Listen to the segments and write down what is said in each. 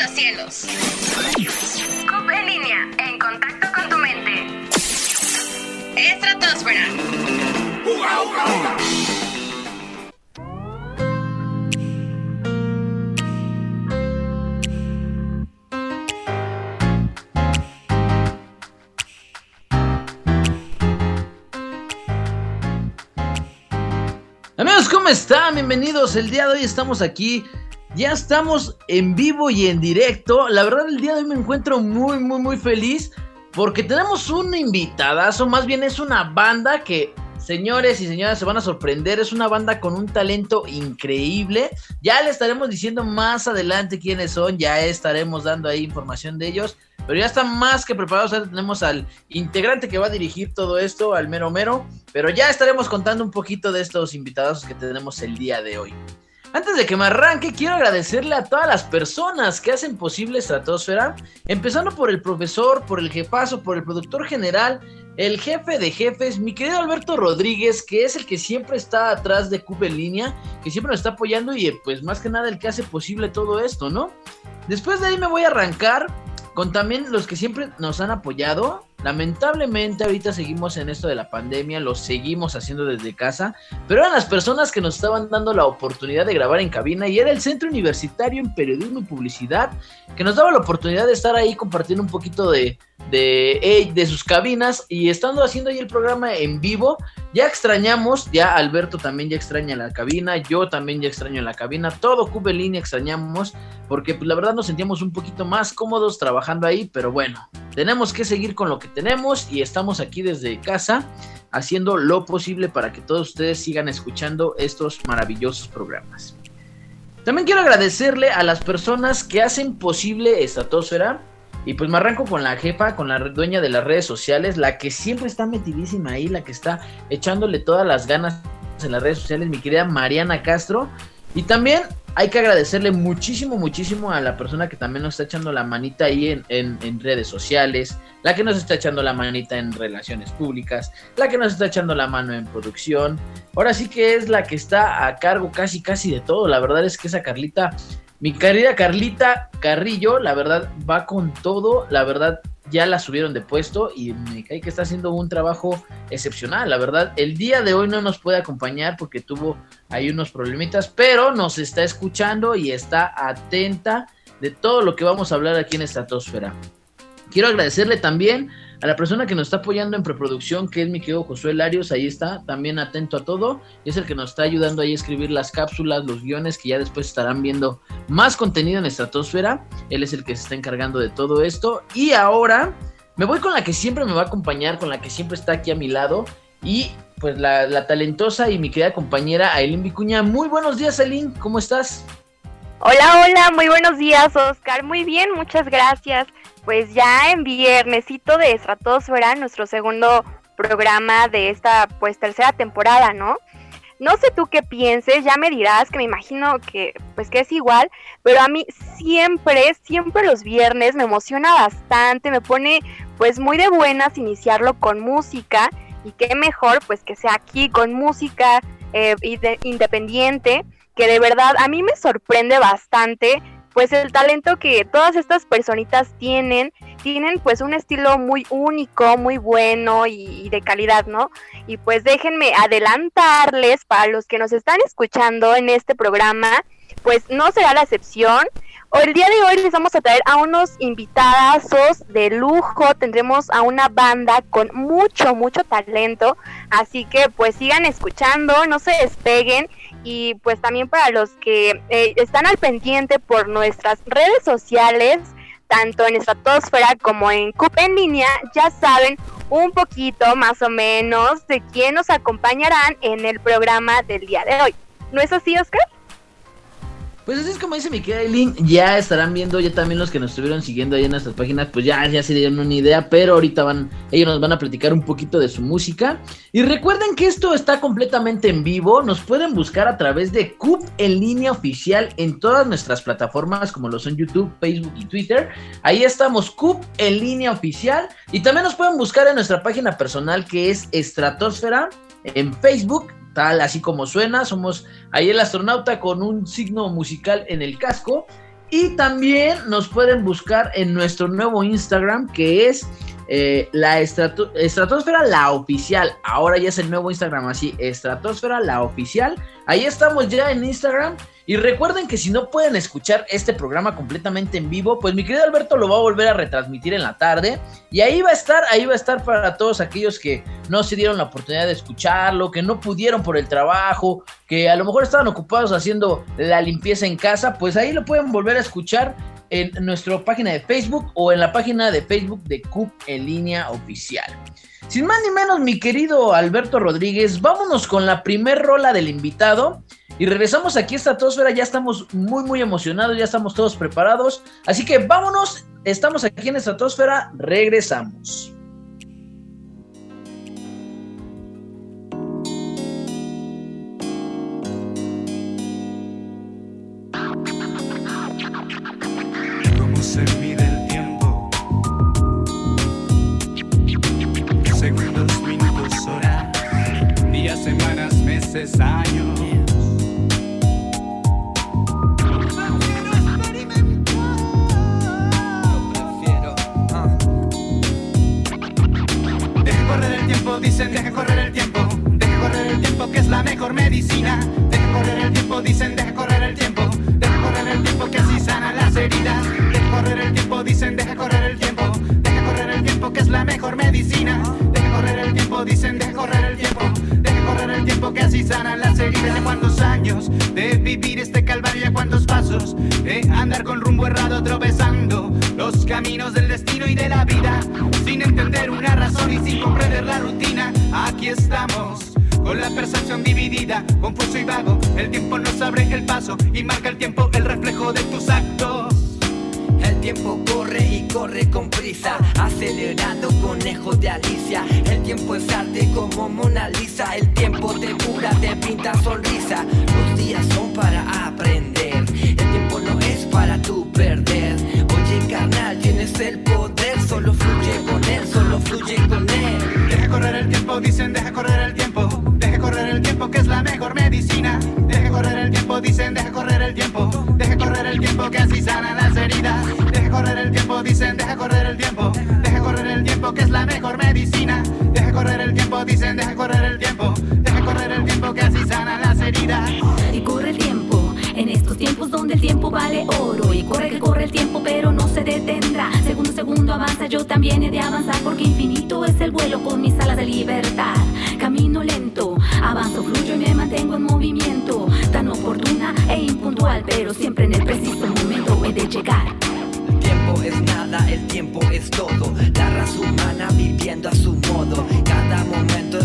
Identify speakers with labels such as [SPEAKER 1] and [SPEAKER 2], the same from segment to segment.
[SPEAKER 1] los cielos. CUP en línea, en contacto con tu mente. Estratosfera. ¡Uga, uga, uga!
[SPEAKER 2] Amigos, ¿cómo están? Bienvenidos. El día de hoy estamos aquí. Ya estamos en vivo y en directo. La verdad, el día de hoy me encuentro muy, muy, muy feliz porque tenemos una invitadazo. Más bien es una banda que, señores y señoras, se van a sorprender. Es una banda con un talento increíble. Ya le estaremos diciendo más adelante quiénes son. Ya estaremos dando ahí información de ellos. Pero ya están más que preparados. Ahora tenemos al integrante que va a dirigir todo esto, al mero mero. Pero ya estaremos contando un poquito de estos invitados que tenemos el día de hoy. Antes de que me arranque, quiero agradecerle a todas las personas que hacen posible Stratosfera, empezando por el profesor, por el jefazo, por el productor general, el jefe de jefes, mi querido Alberto Rodríguez, que es el que siempre está atrás de Cube en línea, que siempre nos está apoyando y pues más que nada el que hace posible todo esto, ¿no? Después de ahí me voy a arrancar con también los que siempre nos han apoyado. Lamentablemente ahorita seguimos en esto de la pandemia, lo seguimos haciendo desde casa, pero eran las personas que nos estaban dando la oportunidad de grabar en cabina y era el Centro Universitario en Periodismo y Publicidad que nos daba la oportunidad de estar ahí compartiendo un poquito de, de, de sus cabinas y estando haciendo ahí el programa en vivo. Ya extrañamos, ya Alberto también ya extraña la cabina, yo también ya extraño la cabina, todo Cube extrañamos, porque pues, la verdad nos sentíamos un poquito más cómodos trabajando ahí, pero bueno, tenemos que seguir con lo que tenemos y estamos aquí desde casa haciendo lo posible para que todos ustedes sigan escuchando estos maravillosos programas. También quiero agradecerle a las personas que hacen posible Estratosfera. Y pues me arranco con la jefa, con la dueña de las redes sociales, la que siempre está metidísima ahí, la que está echándole todas las ganas en las redes sociales, mi querida Mariana Castro. Y también hay que agradecerle muchísimo, muchísimo a la persona que también nos está echando la manita ahí en, en, redes sociales, la que nos está echando la manita en relaciones públicas, la que nos está echando la mano en producción. Ahora sí que es la que está a cargo casi, casi de todo. La verdad es que esa Carlita mi querida Carlita Carrillo, la verdad, va con todo. La verdad, ya la subieron de puesto y me cae que está haciendo un trabajo excepcional. La verdad, el día de hoy no nos puede acompañar porque tuvo ahí unos problemitas, pero nos está escuchando y está atenta de todo lo que vamos a hablar aquí en Estratosfera. Quiero agradecerle también a la persona que nos está apoyando en preproducción, que es mi querido Josué Larios, ahí está, también atento a todo, es el que nos está ayudando ahí a escribir las cápsulas, los guiones, que ya después estarán viendo más contenido en Estratosfera, él es el que se está encargando de todo esto, y ahora me voy con la que siempre me va a acompañar, con la que siempre está aquí a mi lado, y pues la, talentosa y mi querida compañera Aileen Vicuña. Muy buenos días, Aileen, ¿cómo estás?
[SPEAKER 3] Hola, hola, muy buenos días, Oscar. Muy bien, muchas gracias pues ya en viernesito de Estratosfera, nuestro segundo programa de esta pues tercera temporada, ¿no? No sé tú qué pienses, ya me dirás que me imagino que pues que es igual, pero a mí siempre, siempre los viernes me emociona bastante, me pone pues muy de buenas iniciarlo con música y qué mejor pues que sea aquí con música eh, independiente, que de verdad a mí me sorprende bastante pues el talento que todas estas personitas tienen, tienen pues un estilo muy único, muy bueno y, de calidad, ¿no? Y pues déjenme adelantarles para los que nos están escuchando en este programa, pues no será la excepción. El día de hoy les vamos a traer a unos invitadazos de lujo, tendremos a una banda con mucho, mucho talento, así que pues sigan escuchando, no se despeguen y pues también para los que eh, están al pendiente por nuestras redes sociales, tanto en Estratosfera como en CUP en línea, ya saben un poquito más o menos de quién nos acompañarán en el programa del día de hoy. ¿No es así, Oscar?
[SPEAKER 2] Pues así es como dice mi querida Eileen, ya estarán viendo, ya también los que nos estuvieron siguiendo ahí en nuestras páginas, pues ya, ya se dieron una idea, pero ahorita van, ellos nos van a platicar un poquito de su música. Y recuerden que esto está completamente en vivo, nos pueden buscar a través de CUP en línea oficial en todas nuestras plataformas como lo son YouTube, Facebook y Twitter. Ahí estamos, CUP en línea oficial. Y también nos pueden buscar en nuestra página personal que es Estratosfera en Facebook así como suena. Somos ahí el astronauta con un signo musical en el casco. Y también nos pueden buscar en nuestro nuevo Instagram que es eh, la Estratosfera La Oficial. Ahora ya es el nuevo Instagram así, Estratosfera La Oficial. Ahí estamos ya en Instagram. Y recuerden que si no pueden escuchar este programa completamente en vivo, pues mi querido Alberto lo va a volver a retransmitir en la tarde. Y ahí va a estar, ahí va a estar para todos aquellos que no se dieron la oportunidad de escucharlo, que no pudieron por el trabajo, que a lo mejor estaban ocupados haciendo la limpieza en casa, pues ahí lo pueden volver a escuchar en nuestra página de Facebook o en la página de Facebook de CUP en línea oficial. Sin más ni menos, mi querido Alberto Rodríguez, vámonos con la primer rola del invitado. Y regresamos aquí a Estratosfera, ya estamos muy muy emocionados, ya estamos todos preparados. Así que vámonos, estamos aquí en Estratosfera, regresamos.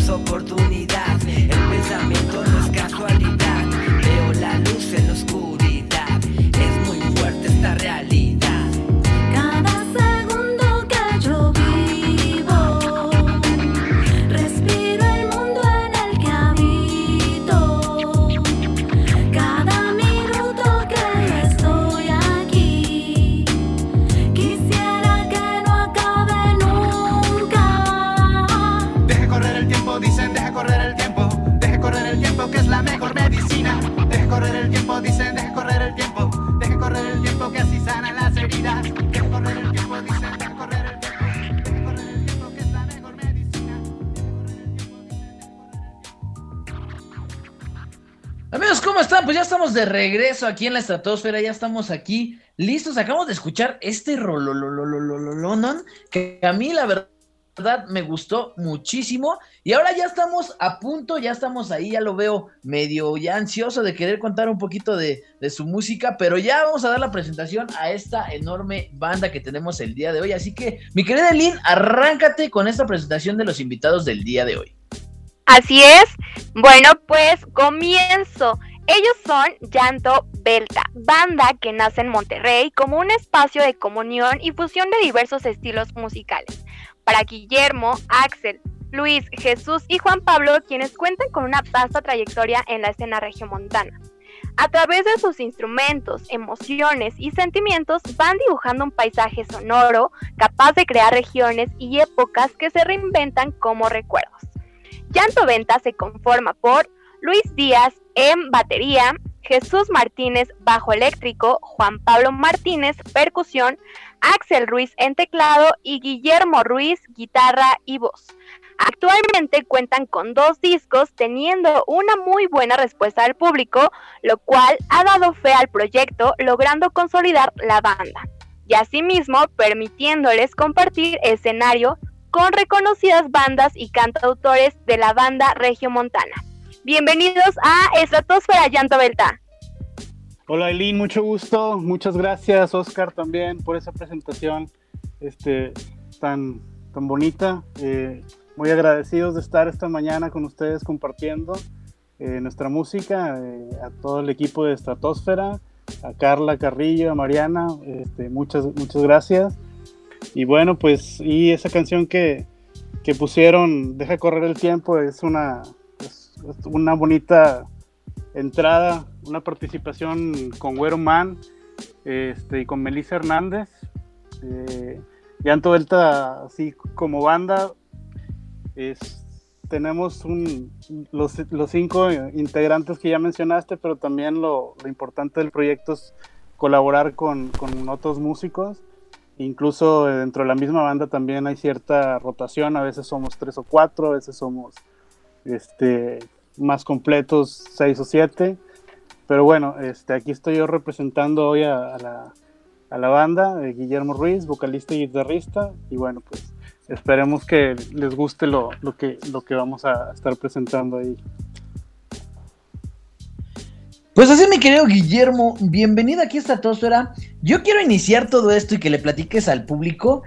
[SPEAKER 2] oportunidad. El pensamiento no de regreso aquí en la estratosfera, ya estamos aquí listos. Acabamos de escuchar este rololololololón que a mí la verdad me gustó muchísimo. Y ahora ya estamos a punto, ya estamos ahí, ya lo veo medio ya ansioso de querer contar un poquito de, de su música, pero ya vamos a dar la presentación a esta enorme banda que tenemos el día de hoy. Así que, mi querida Lynn, arráncate con esta presentación de los invitados del día de hoy.
[SPEAKER 3] Así es. Bueno, pues comienzo. Ellos son Llanto Belta, banda que nace en Monterrey como un espacio de comunión y fusión de diversos estilos musicales. Para Guillermo, Axel, Luis, Jesús y Juan Pablo, quienes cuentan con una vasta trayectoria en la escena regiomontana. A través de sus instrumentos, emociones y sentimientos van dibujando un paisaje sonoro capaz de crear regiones y épocas que se reinventan como recuerdos. Llanto Venta se conforma por Luis Díaz en batería, Jesús Martínez, bajo eléctrico, Juan Pablo Martínez, percusión, Axel Ruiz en teclado y Guillermo Ruiz, guitarra y voz. Actualmente cuentan con dos discos teniendo una muy buena respuesta del público, lo cual ha dado fe al proyecto logrando consolidar la banda y asimismo permitiéndoles compartir escenario con reconocidas bandas y cantautores de la banda regiomontana. Bienvenidos a Estratosfera Llanto Belta.
[SPEAKER 4] Hola Eileen, mucho gusto. Muchas gracias Oscar también por esa presentación este, tan, tan bonita. Eh, muy agradecidos de estar esta mañana con ustedes compartiendo eh, nuestra música, eh, a todo el equipo de Estratosfera, a Carla Carrillo, a Mariana, este, muchas, muchas gracias. Y bueno, pues, y esa canción que, que pusieron, Deja correr el tiempo, es una, una bonita entrada, una participación con Güero Man este, y con Melissa Hernández. Eh, Llanto Delta, así como banda, es, tenemos un, los, los, cinco integrantes que ya mencionaste, pero también lo, lo importante del proyecto es colaborar con, con, otros músicos. Incluso dentro de la misma banda también hay cierta rotación, a veces somos tres o cuatro, a veces somos este, más completos, seis o siete. Pero bueno, este, aquí estoy yo representando hoy a, la, a la, banda, de Guillermo Ruiz, vocalista y guitarrista. Y bueno, pues esperemos que les guste lo, lo, que, lo que vamos a estar presentando ahí.
[SPEAKER 2] Pues así, mi querido Guillermo, bienvenido aquí a esta tosfera. Yo quiero iniciar todo esto y que le platiques al público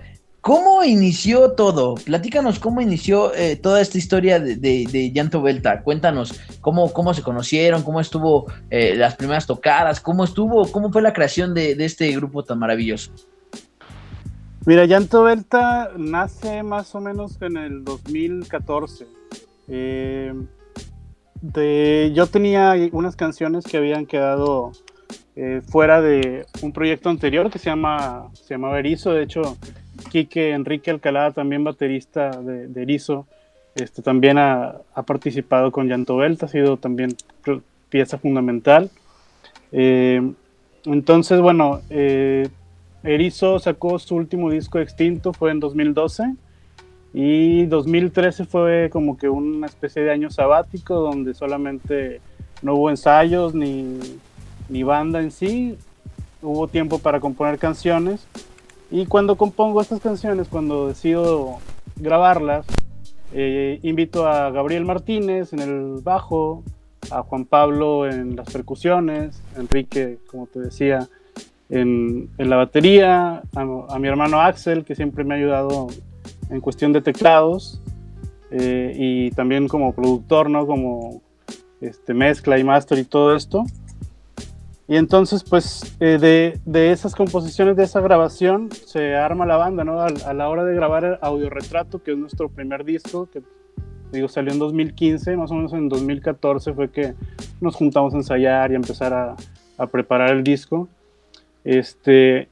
[SPEAKER 2] ¿Cómo inició todo? Platícanos cómo inició eh, toda esta historia de, de, Llanto Belta. Cuéntanos cómo, cómo se conocieron, cómo estuvo eh, las primeras tocadas, cómo estuvo, cómo fue la creación de, este grupo tan maravilloso.
[SPEAKER 4] Mira, Llanto Belta nace más o menos en el 2014. Eh, yo tenía unas canciones que habían quedado fuera de un proyecto anterior que se llama se llamaba Erizo. De hecho, Quique Enrique Alcalá, también baterista de, de Erizo, este, también ha, participado con Llanto Belta, ha sido también pieza fundamental. Eh, entonces, bueno, eh, Erizo sacó su último disco extinto, fue en 2012, y 2013 fue como que una especie de año sabático donde solamente no hubo ensayos ni, ni banda en sí, hubo tiempo para componer canciones y cuando compongo estas canciones, cuando decido grabarlas, eh, invito a Gabriel Martínez en el bajo, a Juan Pablo en las percusiones, Enrique, como te decía, en, en la batería, a, mi hermano Axel, que siempre me ha ayudado en cuestión de teclados, eh, y también como productor, ¿no? Como este, mezcla y master y todo esto. Y entonces, pues, eh, de, de, esas composiciones, de esa grabación, se arma la banda, ¿no? A, la hora de grabar el Audio que es nuestro primer disco, que digo, salió en 2015, más o menos en 2014 fue que nos juntamos a ensayar y a empezar a, a preparar el disco. Este,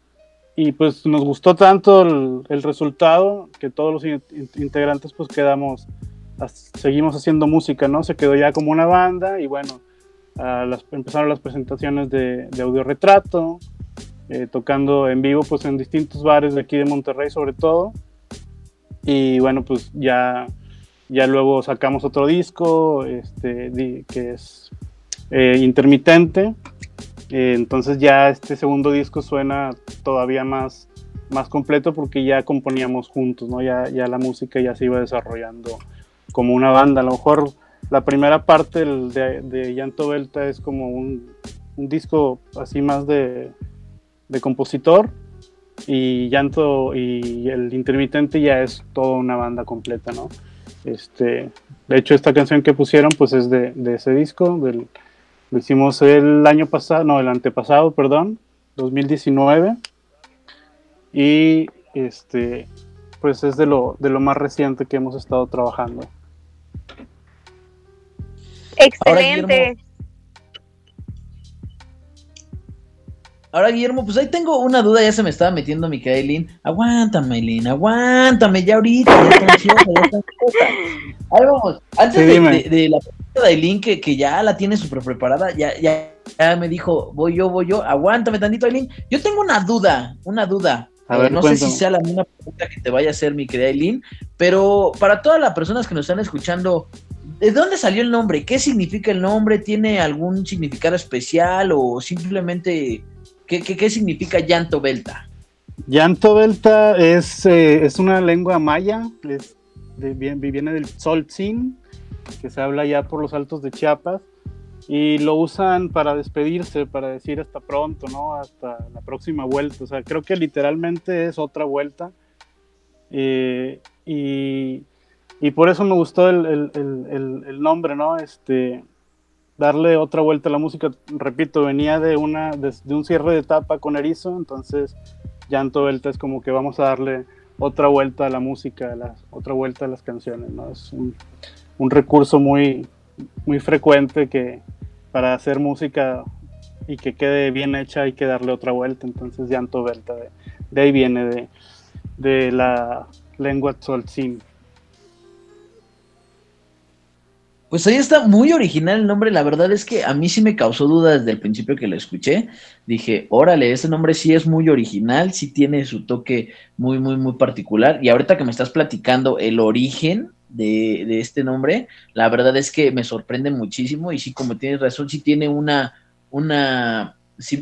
[SPEAKER 4] y pues nos gustó tanto el, el resultado que todos los integrantes pues quedamos, seguimos haciendo música, ¿no? Se quedó ya como una banda y bueno, las, empezaron las presentaciones de, de audio retrato, eh, tocando en vivo pues en distintos bares de aquí de Monterrey sobre todo. Y bueno, pues ya, ya luego sacamos otro disco este, que es eh, intermitente. Eh, entonces ya este segundo disco suena todavía más, más completo porque ya componíamos juntos, ¿no? Ya, ya la música ya se iba desarrollando como una banda. A lo mejor la primera parte de, Llanto Belta es como un, disco así más de, compositor y Llanto y el intermitente ya es toda una banda completa, ¿no? Este, de hecho, esta canción que pusieron pues es de, ese disco, lo hicimos el año pasado, no, el antepasado, perdón, 2019 y este, pues es de lo, de lo más reciente que hemos estado trabajando.
[SPEAKER 3] Excelente.
[SPEAKER 2] Ahora, Guillermo, pues ahí tengo una duda, ya se me estaba metiendo mi querida Eileen. Aguántame, Eileen, aguántame, ya ahorita, ya está ansiosa, ya está ansiosa. Ahí vamos, antes
[SPEAKER 4] Sí,
[SPEAKER 2] de, de- de la pregunta de Eileen, que, que ya la tiene súper preparada, ya, ya, ya me dijo, voy yo, voy yo, aguántame tantito, Eileen. Yo tengo una duda, una duda.
[SPEAKER 4] A
[SPEAKER 2] Eh,
[SPEAKER 4] ver,
[SPEAKER 2] no sé
[SPEAKER 4] cuéntame.
[SPEAKER 2] si sea la misma pregunta que te vaya a hacer mi querida Eileen, pero para todas las personas que nos están escuchando, ¿de dónde salió el nombre? ¿Qué significa el nombre? ¿Tiene algún significado especial o simplemente qué, qué, qué significa llanto belta?
[SPEAKER 4] Llanto Belta es, eh, es una lengua maya, es viene del Tzoltzin, que se habla ya por los altos de Chiapas, y lo usan para despedirse, para decir hasta pronto, ¿no? Hasta la próxima vuelta. O sea, creo que literalmente es otra vuelta. Eh, y, y por eso me gustó el, el- el- el- nombre, ¿no? Este, darle otra vuelta a la música. Repito, venía de, una, de, un cierre de etapa con Erizo, entonces Llanto Belta es como que vamos a darle otra vuelta a la música, a otra vuelta a las canciones, ¿no? Es un, un recurso muy, muy frecuente que para hacer música y que quede bien hecha hay que darle otra vuelta, entonces Llanto Belta, de, de ahí viene de, de la lengua tzoltzin.
[SPEAKER 2] Pues ahí está muy original el nombre, la verdad es que a mí sí me causó duda desde el principio que lo escuché. Dije, órale, ese nombre sí es muy original, sí tiene su toque muy, muy, muy particular. Y ahorita que me estás platicando el origen de, de este nombre, la verdad es que me sorprende muchísimo y sí, como tienes razón, sí tiene una, una,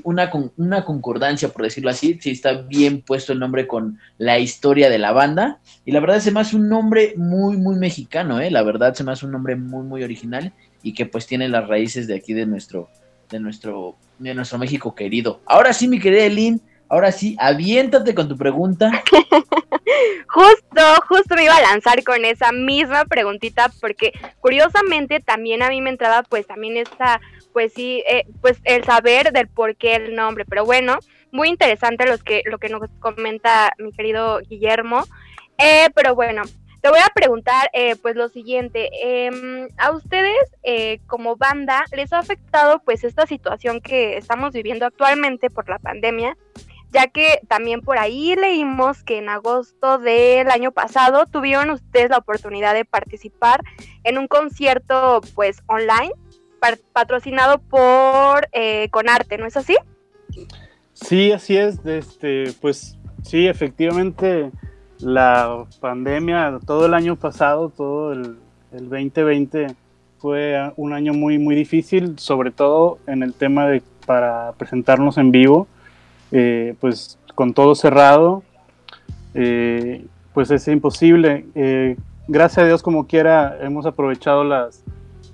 [SPEAKER 2] una, una concordancia, por decirlo así, sí está bien puesto el nombre con la historia de la banda. Y la verdad se me hace un nombre muy, muy mexicano, ¿eh? La verdad se me hace un nombre muy, muy original y que pues tiene las raíces de aquí de nuestro, de nuestro, de nuestro México querido. Ahora sí, mi querida Elin, ahora sí, aviéntate con tu pregunta.
[SPEAKER 3] Justo, justo me iba a lanzar con esa misma preguntita porque curiosamente también a mí me entraba pues también esta, pues sí, eh, pues el saber del por qué el nombre, pero bueno, muy interesante los que, lo que nos comenta mi querido Guillermo, Eh, pero bueno, te voy a preguntar eh, pues lo siguiente, em, a ustedes eh, como banda les ha afectado pues esta situación que estamos viviendo actualmente por la pandemia, ya que también por ahí leímos que en agosto del año pasado tuvieron ustedes la oportunidad de participar en un concierto pues online patrocinado por eh, Conarte, ¿no es así?
[SPEAKER 4] Sí, así es. Este, pues sí, efectivamente, la pandemia, todo el año pasado, todo el, el 2020 fue un año muy, muy difícil, sobre todo en el tema de para presentarnos en vivo, eh, pues con todo cerrado, eh, pues es imposible. Eh, gracias a Dios, como quiera, hemos aprovechado las,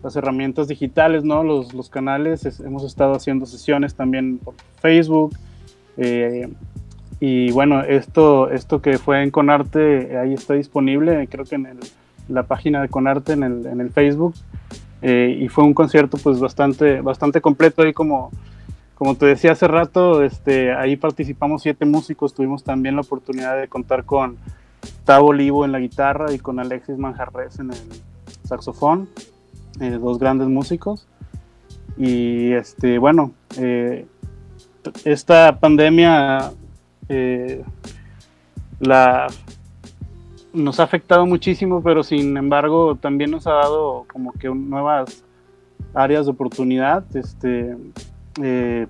[SPEAKER 4] las herramientas digitales, ¿no? Los, los canales, es- hemos estado haciendo sesiones también por Facebook. eh, y bueno, esto, esto que fue en Conarte, ahí está disponible, creo que en el- la página de Conarte en el, en el Facebook. eh, y fue un concierto pues bastante, bastante completo ahí como, como te decía hace rato, este, ahí participamos siete músicos, tuvimos también la oportunidad de contar con Tavo Olivo en la guitarra y con Alexis Manjarres en el saxofón, eh, dos grandes músicos. Y este, bueno, eh, esta pandemia eh, la, nos ha afectado muchísimo, pero sin embargo también nos ha dado como que nuevas áreas de oportunidad. Este,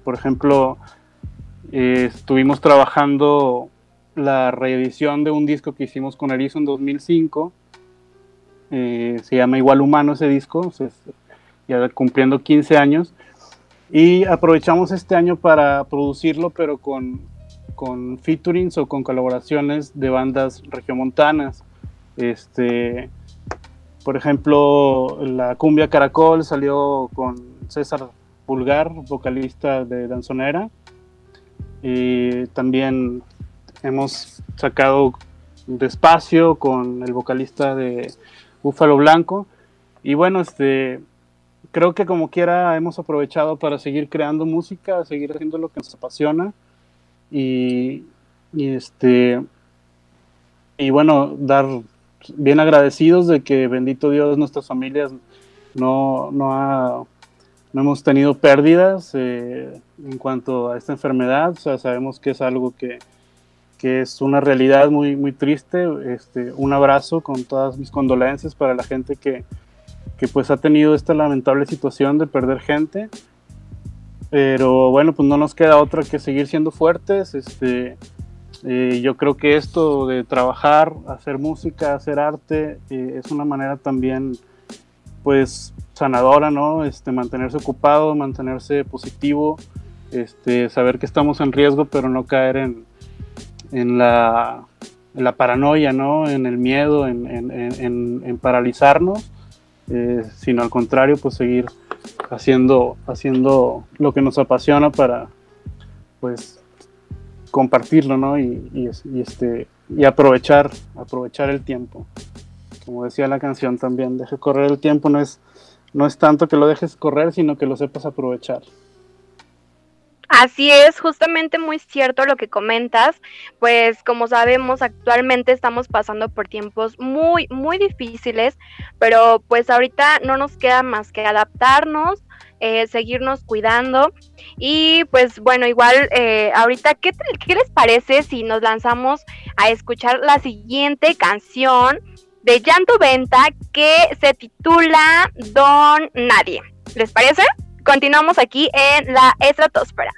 [SPEAKER 4] por ejemplo, estuvimos trabajando la reedición de un disco que hicimos con Erizo en 2005. Eh, se llama Igual Humano ese disco, ya cumpliendo 15 años. Y aprovechamos este año para producirlo, pero con, con featurings o con colaboraciones de bandas regiomontanas. Este, por ejemplo, la Cumbia Caracol salió con César Pulgar, vocalista de Danzonera. Y también hemos sacado Despacio con el vocalista de Búfalo Blanco. Y bueno, este, creo que como quiera hemos aprovechado para seguir creando música, seguir haciendo lo que nos apasiona. Y, este y bueno, dar bien agradecidos de que bendito Dios nuestras familias no, no ha no hemos tenido pérdidas eh, en cuanto a esta enfermedad, o sea, sabemos que es algo que, que es una realidad muy, muy triste. Este, un abrazo con todas mis condolencias para la gente que, que pues ha tenido esta lamentable situación de perder gente. Pero bueno, pues no nos queda otra que seguir siendo fuertes. Este, eh, yo creo que esto de trabajar, hacer música, hacer arte, eh, es una manera también, pues, sanadora, ¿no? Este, mantenerse ocupado, mantenerse positivo, este, saber que estamos en riesgo, pero no caer en, en, la, paranoia, ¿no? En el miedo, en, en, en paralizarnos, eh, sino al contrario, pues seguir haciendo, haciendo lo que nos apasiona para, pues, compartirlo, ¿no? Y, este, y aprovechar, aprovechar el tiempo. Como decía la canción también, deje correr el tiempo, no es, no es tanto que lo dejes correr, sino que lo sepas aprovechar.
[SPEAKER 3] Así es, justamente muy cierto lo que comentas, pues como sabemos actualmente estamos pasando por tiempos muy, muy difíciles, pero pues ahorita no nos queda más que adaptarnos, eh, seguirnos cuidando. Y pues bueno, igual eh, ahorita, ¿qué, ¿qué les parece si nos lanzamos a escuchar la siguiente canción de Llanto Venta que se titula Don Nadie? ¿Les parece? Continuamos aquí en la estratosfera.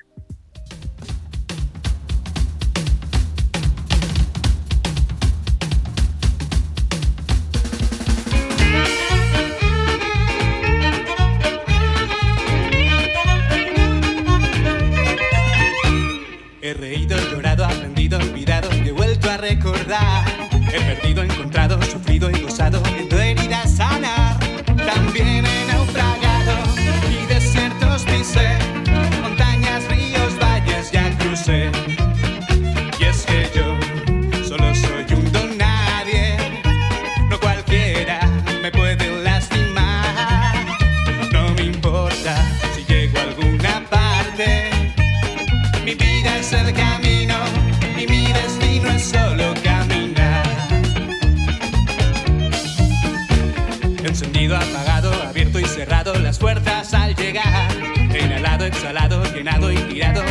[SPEAKER 5] He reído, llorado, aprendido, olvidado he vuelto a recordar. He perdido, encontrado, Y es que yo solo soy un don nadie, no cualquiera me puede lastimar. No me importa si llego a alguna parte. Mi vida es el camino y mi destino es solo caminar. Encendido, apagado, abierto y cerrado las puertas al llegar. Inhalado, exhalado, llenado y tirado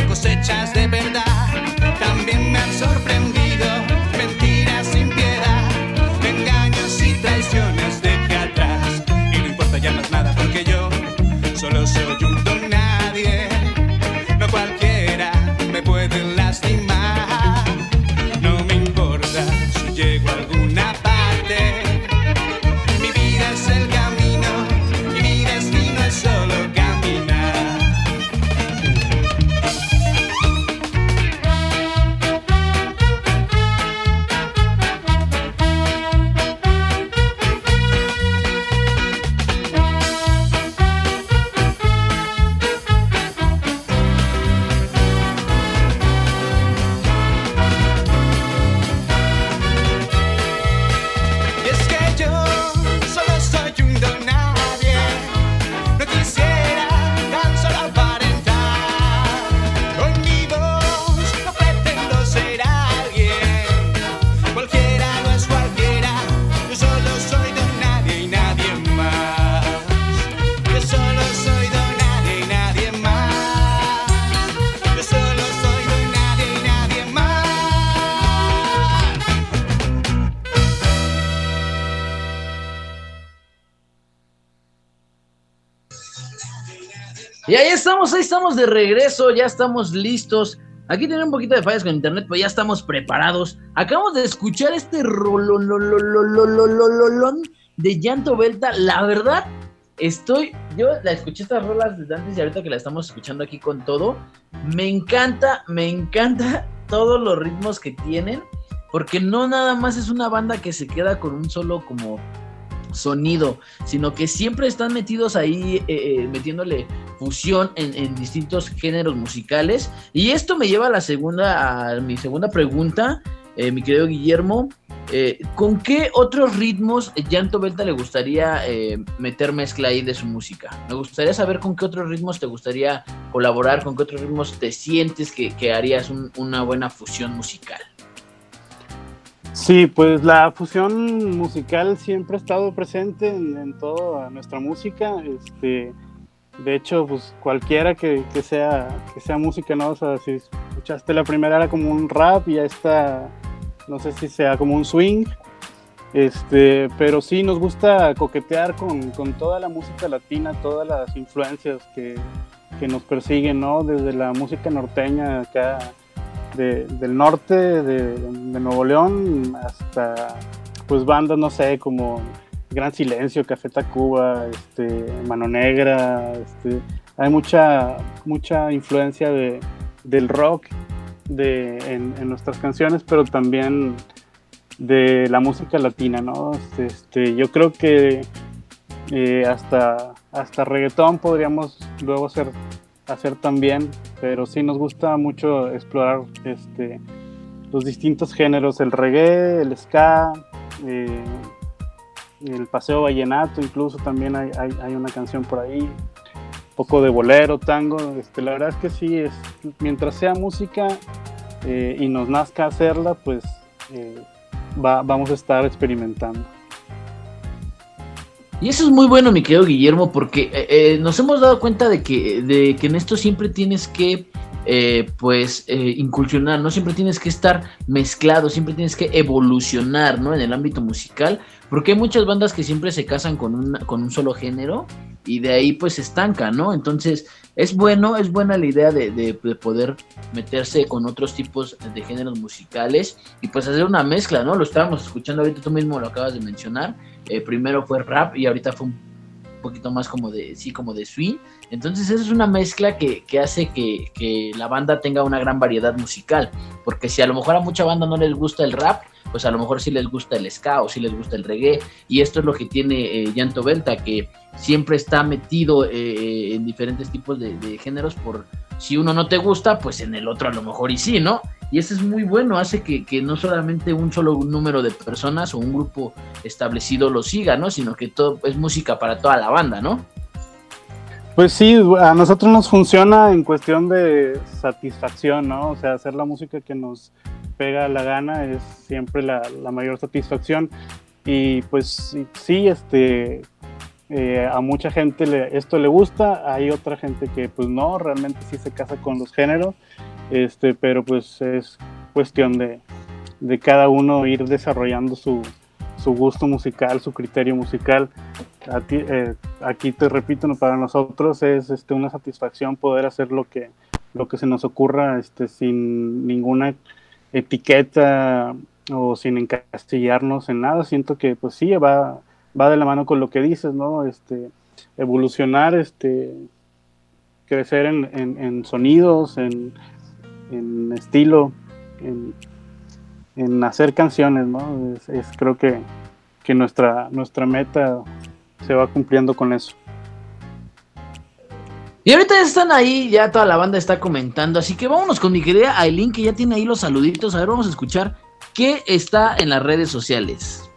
[SPEAKER 2] estamos de regreso, ya estamos listos. Aquí tiene un poquito de fallas con internet, pero ya estamos preparados. Acabamos de escuchar este rolón de Llanto Belta. La verdad, estoy. Yo la escuché estas rolas desde antes y ahorita que la estamos escuchando aquí con todo. Me encanta, me encanta todos los ritmos que tienen. Porque no nada más es una banda que se queda con un solo como sonido, sino que siempre están metidos ahí, eh, eh, metiéndole fusión en, distintos géneros musicales. Y esto me lleva a la segunda, a mi segunda pregunta, eh, mi querido Guillermo. Eh, ¿Con qué otros ritmos Llanto Belta le gustaría eh, meter mezcla ahí de su música? Me gustaría saber con qué otros ritmos te gustaría colaborar, con qué otros ritmos te sientes que, harías un- una buena fusión musical.
[SPEAKER 4] Sí, pues la fusión musical siempre ha estado presente en, toda nuestra música. Este, de hecho, pues cualquiera que, que, sea, que sea música, ¿no? O sea, si escuchaste la primera era como un rap y ya está, no sé si sea como un swing, este, pero sí nos gusta coquetear con, con toda la música latina, todas las influencias que, que nos persiguen, ¿no? Desde la música norteña acá del norte, de, Nuevo León, hasta pues bandas, no sé, como Gran Silencio, Café Tacuba, este, Mano Negra, este, hay mucha, mucha influencia de, del rock de, en, nuestras canciones, pero también de la música latina, ¿no? Este, yo creo que eh, hasta, hasta reggaetón podríamos luego hacer, hacer también, pero sí nos gusta mucho explorar este, los distintos géneros, el reggae, el ska, eh, el paseo vallenato, incluso también hay, hay, una canción por ahí, un poco de bolero, tango, este, la verdad es que sí, es, mientras sea música eh, y nos nazca hacerla, pues eh, va, vamos a estar experimentando.
[SPEAKER 2] Y eso es muy bueno, mi querido Guillermo, porque nos hemos dado cuenta de que, de que en esto siempre tienes que eh, pues eh, incursionar, no siempre tienes que estar mezclado, siempre tienes que evolucionar, ¿no? En el ámbito musical, porque hay muchas bandas que siempre se casan con un, con un solo género y de ahí pues se estanca, ¿no? Entonces es bueno, es buena la idea de, poder meterse con otros tipos de géneros musicales y pues hacer una mezcla, ¿no? Lo estábamos escuchando ahorita, tú mismo lo acabas de mencionar, eh, primero fue rap y ahorita fue un poquito más como de, sí, como de swing. Entonces esa es una mezcla que, hace que, la banda tenga una gran variedad musical. Porque si a lo mejor a mucha banda no les gusta el rap, pues a lo mejor sí les gusta el ska o sí les gusta el reggae. Y esto es lo que tiene eh, Llanto Belta, que siempre está metido eh, en diferentes tipos de, géneros por si uno no te gusta, pues en el otro a lo mejor y sí, ¿no? Y eso es muy bueno, hace que, no solamente un solo número de personas o un grupo establecido lo siga, ¿no? Sino que todo es música para toda la banda, ¿no?
[SPEAKER 4] Pues sí, a nosotros nos funciona en cuestión de satisfacción, ¿no? O sea, hacer la música que nos pega la gana es siempre la, mayor satisfacción. Y pues sí, este, eh, a mucha gente esto le gusta, hay otra gente que pues no, realmente sí se casa con los géneros este, pero pues es cuestión de, cada uno ir desarrollando su, gusto musical, su criterio musical. Eh, aquí te repito, para nosotros es este, una satisfacción poder hacer lo que, lo que se nos ocurra este, sin ninguna etiqueta o sin encastillarnos en nada. Siento que pues sí, va, va de la mano con lo que dices, ¿no? Este, evolucionar, este, crecer en sonidos, en, estilo, en, hacer canciones, ¿no? Es, creo que, nuestra meta se va cumpliendo con eso.
[SPEAKER 2] Y ahorita ya están ahí, ya toda la banda está comentando, así que vámonos con mi querida Aileen, que ya tiene ahí los saluditos. A ver, vamos a escuchar qué está en las redes sociales.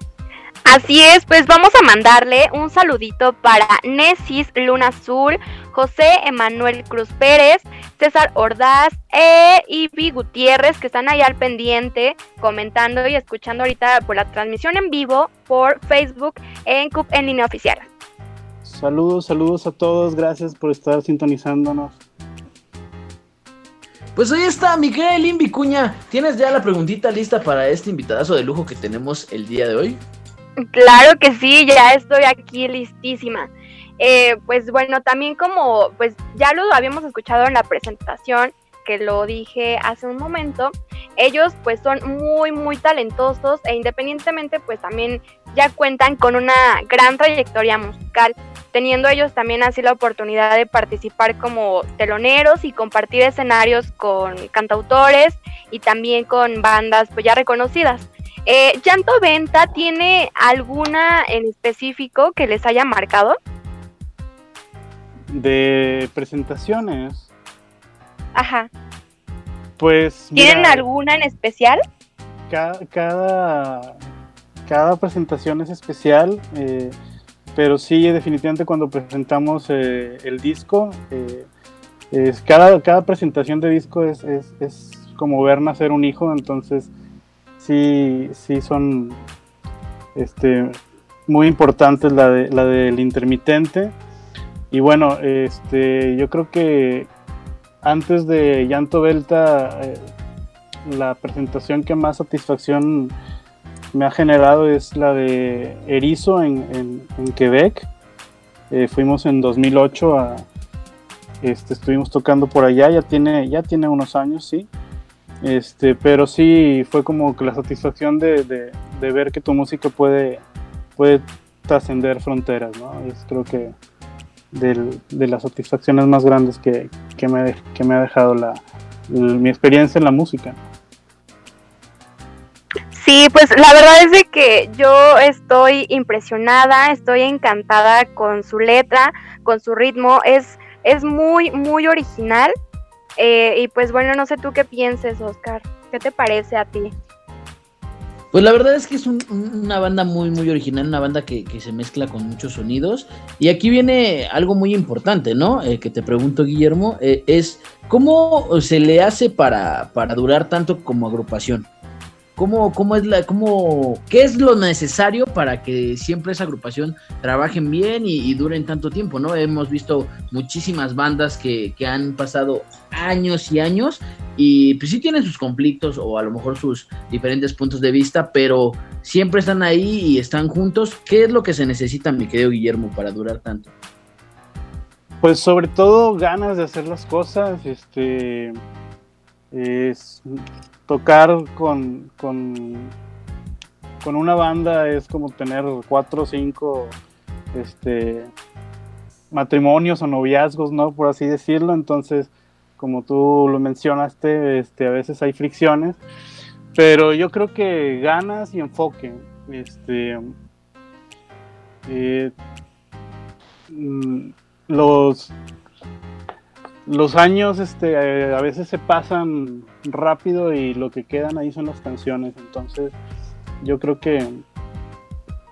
[SPEAKER 3] Así es, pues vamos a mandarle un saludito para Nesis Luna Azul, José Emanuel Cruz Pérez, César Ordaz e Ibi Gutiérrez, que están ahí al pendiente comentando y escuchando ahorita por la transmisión en vivo por Facebook en CUP en línea oficial.
[SPEAKER 4] Saludos, saludos a todos, gracias por estar sintonizándonos.
[SPEAKER 2] Pues ahí está, Miguel Invicuña. ¿Tienes ya la preguntita lista para este invitadazo de lujo que tenemos el día de hoy?
[SPEAKER 3] Claro que sí, ya estoy aquí listísima. Eh, pues bueno, también como pues ya lo habíamos escuchado en la presentación, que lo dije hace un momento, ellos pues son muy muy talentosos e independientemente pues también ya cuentan con una gran trayectoria musical, teniendo ellos también así la oportunidad de participar como teloneros y compartir escenarios con cantautores y también con bandas pues ya reconocidas. Eh, ¿Llanto Venta tiene alguna en específico que les haya marcado?
[SPEAKER 4] De presentaciones.
[SPEAKER 3] Ajá.
[SPEAKER 4] Pues.
[SPEAKER 3] ¿Tienen alguna en especial?
[SPEAKER 4] Cada, cada, presentación es especial, eh, pero sí, definitivamente cuando presentamos eh, el disco, es, cada, cada presentación de disco es, es, es como ver nacer un hijo, entonces sí, sí son este, muy importantes la, de, la del intermitente y bueno, este, yo creo que antes de Llanto Delta, eh, la presentación que más satisfacción me ha generado es la de Erizo en, Quebec. Eh, fuimos en 2008 a, este, estuvimos tocando por allá, ya tiene, ya tiene unos años, sí. Este, pero sí fue como que la satisfacción de, ver que tu música puede, puede trascender fronteras, ¿no? Es creo que de las satisfacciones más grandes que, me, que me ha dejado la, mi experiencia en la música.
[SPEAKER 3] Sí, pues la verdad es de que yo estoy impresionada, estoy encantada con su letra, con su ritmo, es, es muy, muy original. Eh, y pues bueno, no sé tú qué pienses, Oscar, ¿qué te parece a ti?
[SPEAKER 2] Pues la verdad es que es una banda muy, muy original, una banda que, se mezcla con muchos sonidos. Y aquí viene algo muy importante, ¿no? Eh, que te pregunto, Guillermo, eh, es cómo se le hace para, para durar tanto como agrupación. ¿Cómo, cómo es la, cómo, ¿Qué es lo necesario para que siempre esa agrupación trabajen bien y, duren tanto tiempo? ¿no? Hemos visto muchísimas bandas que, han pasado años y años y pues sí tienen sus conflictos o a lo mejor sus diferentes puntos de vista, pero siempre están ahí y están juntos. ¿Qué es lo que se necesita, mi querido Guillermo, para durar tanto?
[SPEAKER 4] Pues sobre todo ganas de hacer las cosas, este es tocar con, con, una banda es como tener cuatro o cinco este, matrimonios o noviazgos, ¿no? Por así decirlo. Entonces, como tú lo mencionaste, este, a veces hay fricciones. Pero yo creo que ganas y enfoque. Este, eh, mm, los los años este, eh, a veces se pasan rápido y lo que quedan ahí son las canciones. Entonces, yo creo que,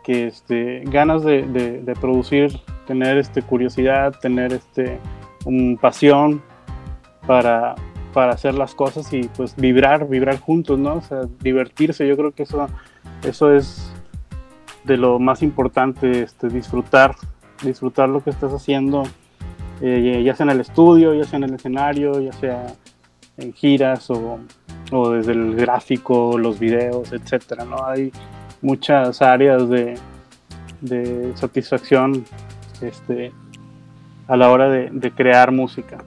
[SPEAKER 4] que este, ganas de, producir, tener este, curiosidad, tener este, un pasión para, para hacer las cosas y pues vibrar, vibrar juntos, ¿no? O sea, divertirse, yo creo que eso, eso es de lo más importante, este, disfrutar, disfrutar lo que estás haciendo eh, ya sea en el estudio, ya sea en el escenario, ya sea en giras o, desde el gráfico, los videos, etcétera, ¿no? Hay muchas áreas de, satisfacción este, a la hora de, crear música.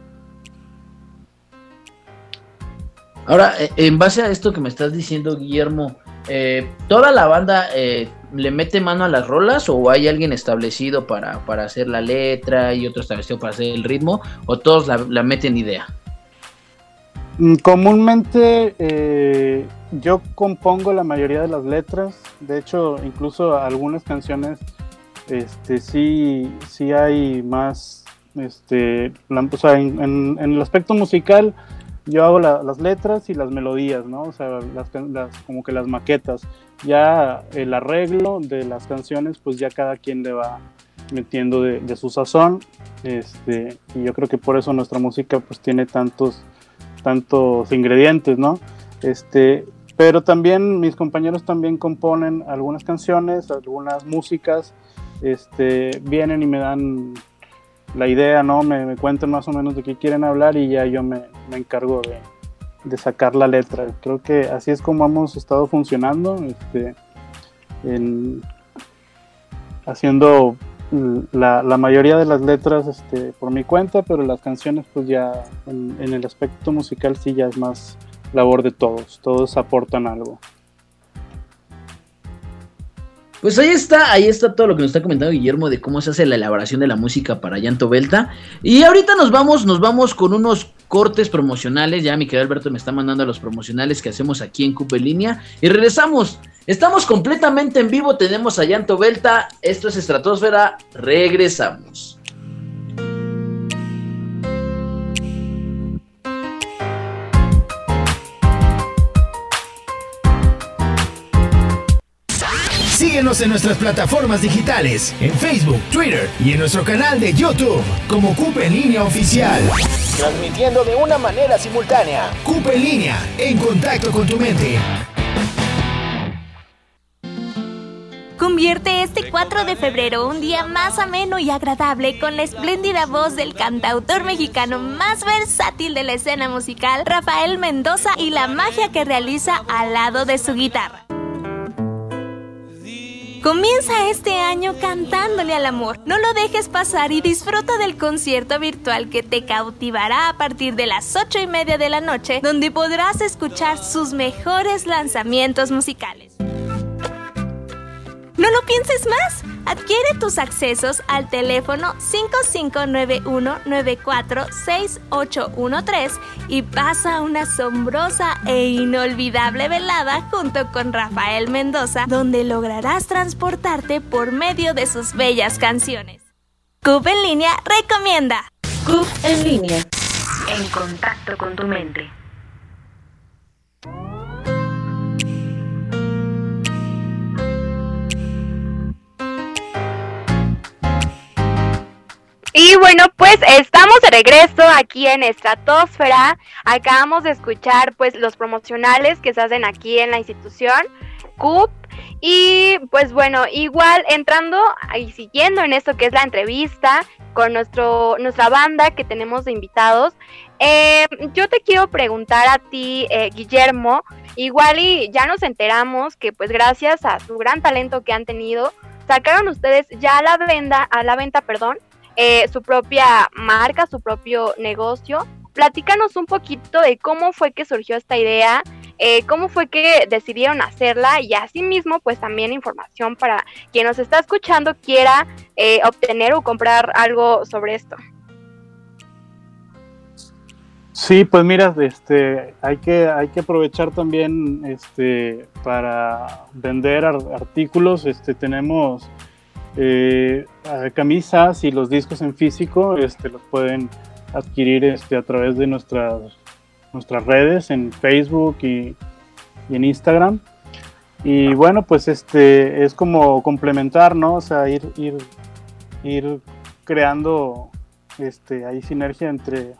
[SPEAKER 2] Ahora, eh, en base a esto que me estás diciendo, Guillermo, eh, ¿toda la banda eh, le mete mano a las rolas o hay alguien establecido para, hacer la letra y otro establecido para hacer el ritmo o todos la, meten idea?
[SPEAKER 4] Mm, comúnmente eh, yo compongo la mayoría de las letras, de hecho incluso algunas canciones este, sí, sí hay más, este, o sea, en, el aspecto musical yo hago las letras y las melodías, ¿no? O sea, las, como que las maquetas. Ya el arreglo de las canciones, pues ya cada quien le va metiendo de, su sazón. Este, y yo creo que por eso nuestra música pues tiene tantos, tantos ingredientes, ¿no? Este, pero también mis compañeros también componen algunas canciones, algunas músicas, este, vienen y me dan la idea, ¿no? Me, me, cuentan más o menos de qué quieren hablar y ya yo me, me encargo de, de, sacar la letra. Creo que así es como hemos estado funcionando, este, en, haciendo la, la, mayoría de las letras este, por mi cuenta, pero las canciones pues ya en, en el aspecto musical sí ya es más labor de todos, todos aportan algo.
[SPEAKER 2] Pues ahí está, ahí está todo lo que nos está comentando Guillermo de cómo se hace la elaboración de la música para Llanto Belta. Y ahorita nos vamos, nos vamos con unos cortes promocionales. Ya mi querido Alberto me está mandando los promocionales que hacemos aquí en Cupe Línea. Y regresamos. Estamos completamente en vivo. Tenemos a Llanto Belta. Esto es Estratosfera. Regresamos.
[SPEAKER 6] Síguenos en nuestras plataformas digitales, en Facebook, Twitter y en nuestro canal de YouTube como Cupe en Línea Oficial. Transmitiendo de una manera simultánea. Cupe en Línea, en contacto con tu mente.
[SPEAKER 7] Convierte este 4 de febrero un día más ameno y agradable con la espléndida voz del cantautor mexicano más versátil de la escena musical, Rafael Mendoza, y la magia que realiza al lado de su guitarra. Comienza este año cantándole al amor. No lo dejes pasar y disfruta del concierto virtual que te cautivará a partir de las 8 y media de la noche, donde podrás escuchar sus mejores lanzamientos musicales. No lo pienses más. Adquiere tus accesos al teléfono 5591-946813 y pasa una asombrosa e inolvidable velada junto con Rafael Mendoza, donde lograrás transportarte por medio de sus bellas canciones. CUP en línea recomienda.
[SPEAKER 1] CUP en línea. En contacto con tu mente.
[SPEAKER 3] Y bueno, pues estamos de regreso aquí en Estratosfera. Acabamos de escuchar pues los promocionales que se hacen aquí en la institución CUP. Y pues bueno, igual entrando y siguiendo en esto que es la entrevista con nuestro, nuestra banda que tenemos de invitados, eh, yo te quiero preguntar a ti, eh, Guillermo, igual y ya nos enteramos que pues gracias a su gran talento que han tenido, sacaron ustedes ya a la venta, a la venta, perdón, eh, su propia marca, su propio negocio. Platícanos un poquito de cómo fue que surgió esta idea, eh, cómo fue que decidieron hacerla y asimismo pues también información para quien nos está escuchando quiera eh, obtener o comprar algo sobre esto.
[SPEAKER 4] Sí, pues mira, este, hay que, hay que aprovechar también este, para vender artículos. Este, tenemos eh, camisas y los discos en físico este, los pueden adquirir este, a través de nuestras, nuestras redes en Facebook y, en Instagram. Y bueno, pues este es como complementar, ¿no? O sea, ir, ir, ir creando este, sinergia entre,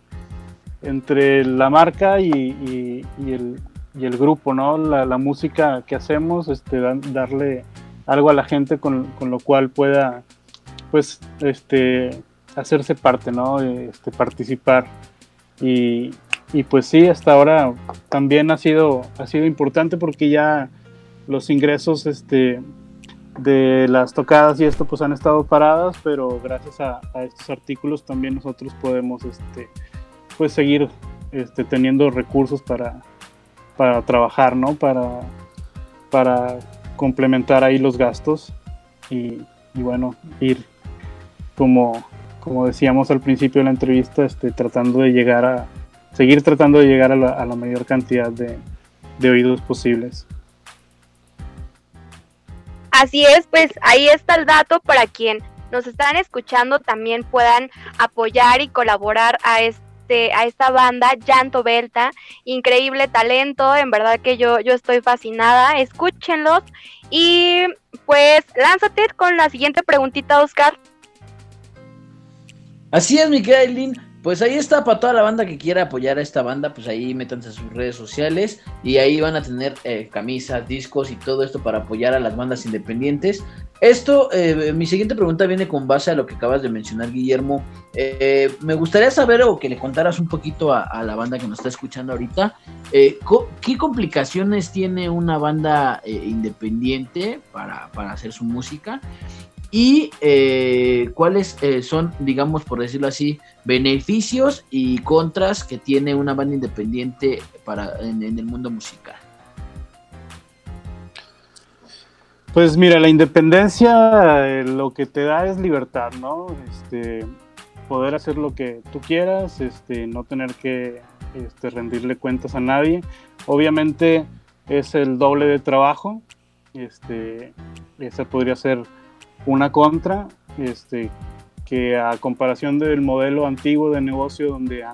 [SPEAKER 4] entre la marca y, el, el, grupo, ¿no? La, la, música que hacemos, este, darle algo a la gente con, lo cual pueda pues este hacerse parte no este participar. Y, pues sí hasta ahora también ha sido ha sido importante porque ya los ingresos este de las tocadas y esto pues han estado paradas pero gracias a, estos artículos también nosotros podemos este pues seguir este, teniendo recursos para para trabajar no para para complementar ahí los gastos y, bueno, ir como, como decíamos al principio de la entrevista, este, tratando de llegar a, seguir tratando de llegar a la, mayor cantidad de, de oídos posibles.
[SPEAKER 3] Así es, pues ahí está el dato para quien nos están escuchando también puedan apoyar y colaborar a este este, a esta banda, Llanto Belta, increíble talento, en verdad que yo, yo estoy fascinada, escúchenlos y pues lánzate con la siguiente preguntita, Oscar.
[SPEAKER 2] Así es, mi querida pues ahí está para toda la banda que quiera apoyar a esta banda, pues ahí métanse a sus redes sociales y ahí van a tener eh, camisas, discos y todo esto para apoyar a las bandas independientes. Esto, eh, mi siguiente pregunta viene con base a lo que acabas de mencionar, Guillermo. Eh, me gustaría saber o que le contaras un poquito a, la banda que nos está escuchando ahorita, ¿qué complicaciones tiene una banda independiente para, para hacer su música? Y eh, cuáles eh, son, digamos, por decirlo así, beneficios y contras que tiene una banda independiente para, en, el mundo musical.
[SPEAKER 4] Pues mira, la independencia eh, lo que te da es libertad, ¿no? Este, poder hacer lo que tú quieras, este, no tener que este, rendirle cuentas a nadie. Obviamente es el doble de trabajo. Este, esa podría ser una contra, este, que a comparación del modelo antiguo de negocio donde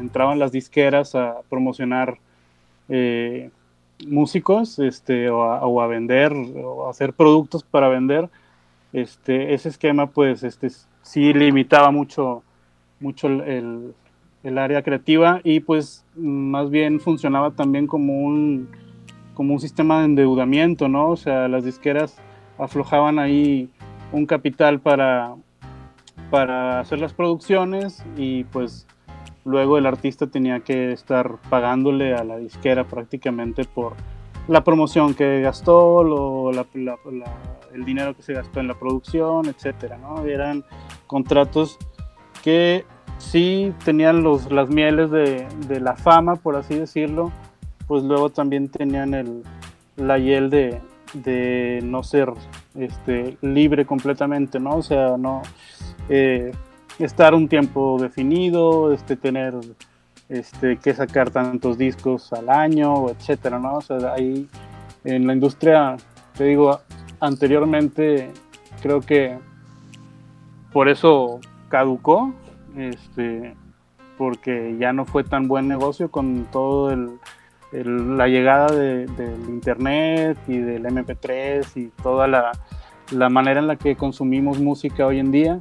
[SPEAKER 4] entraban las disqueras a promocionar eh, músicos este, o, a, vender o a hacer productos para vender, este, ese esquema pues este, sí limitaba mucho, mucho el, el, área creativa y pues más bien funcionaba también como un, como un sistema de endeudamiento, ¿no? O sea, las disqueras aflojaban ahí un capital para, para hacer las producciones y pues luego el artista tenía que estar pagándole a la disquera prácticamente por la promoción que gastó, lo, el dinero que se gastó en la producción, etcétera, ¿no? Eran contratos que sí tenían los, las mieles de, la fama, por así decirlo, pues luego también tenían el, la hiel de, de no ser este, libre completamente, ¿no? O sea, no eh, estar un tiempo definido, este, tener este, que sacar tantos discos al año, etcétera, ¿no? O sea, ahí en la industria, te digo, anteriormente creo que por eso caducó, este, porque ya no fue tan buen negocio con todo el, la llegada del internet y del MP3 y toda la, la manera en la que consumimos música hoy en día.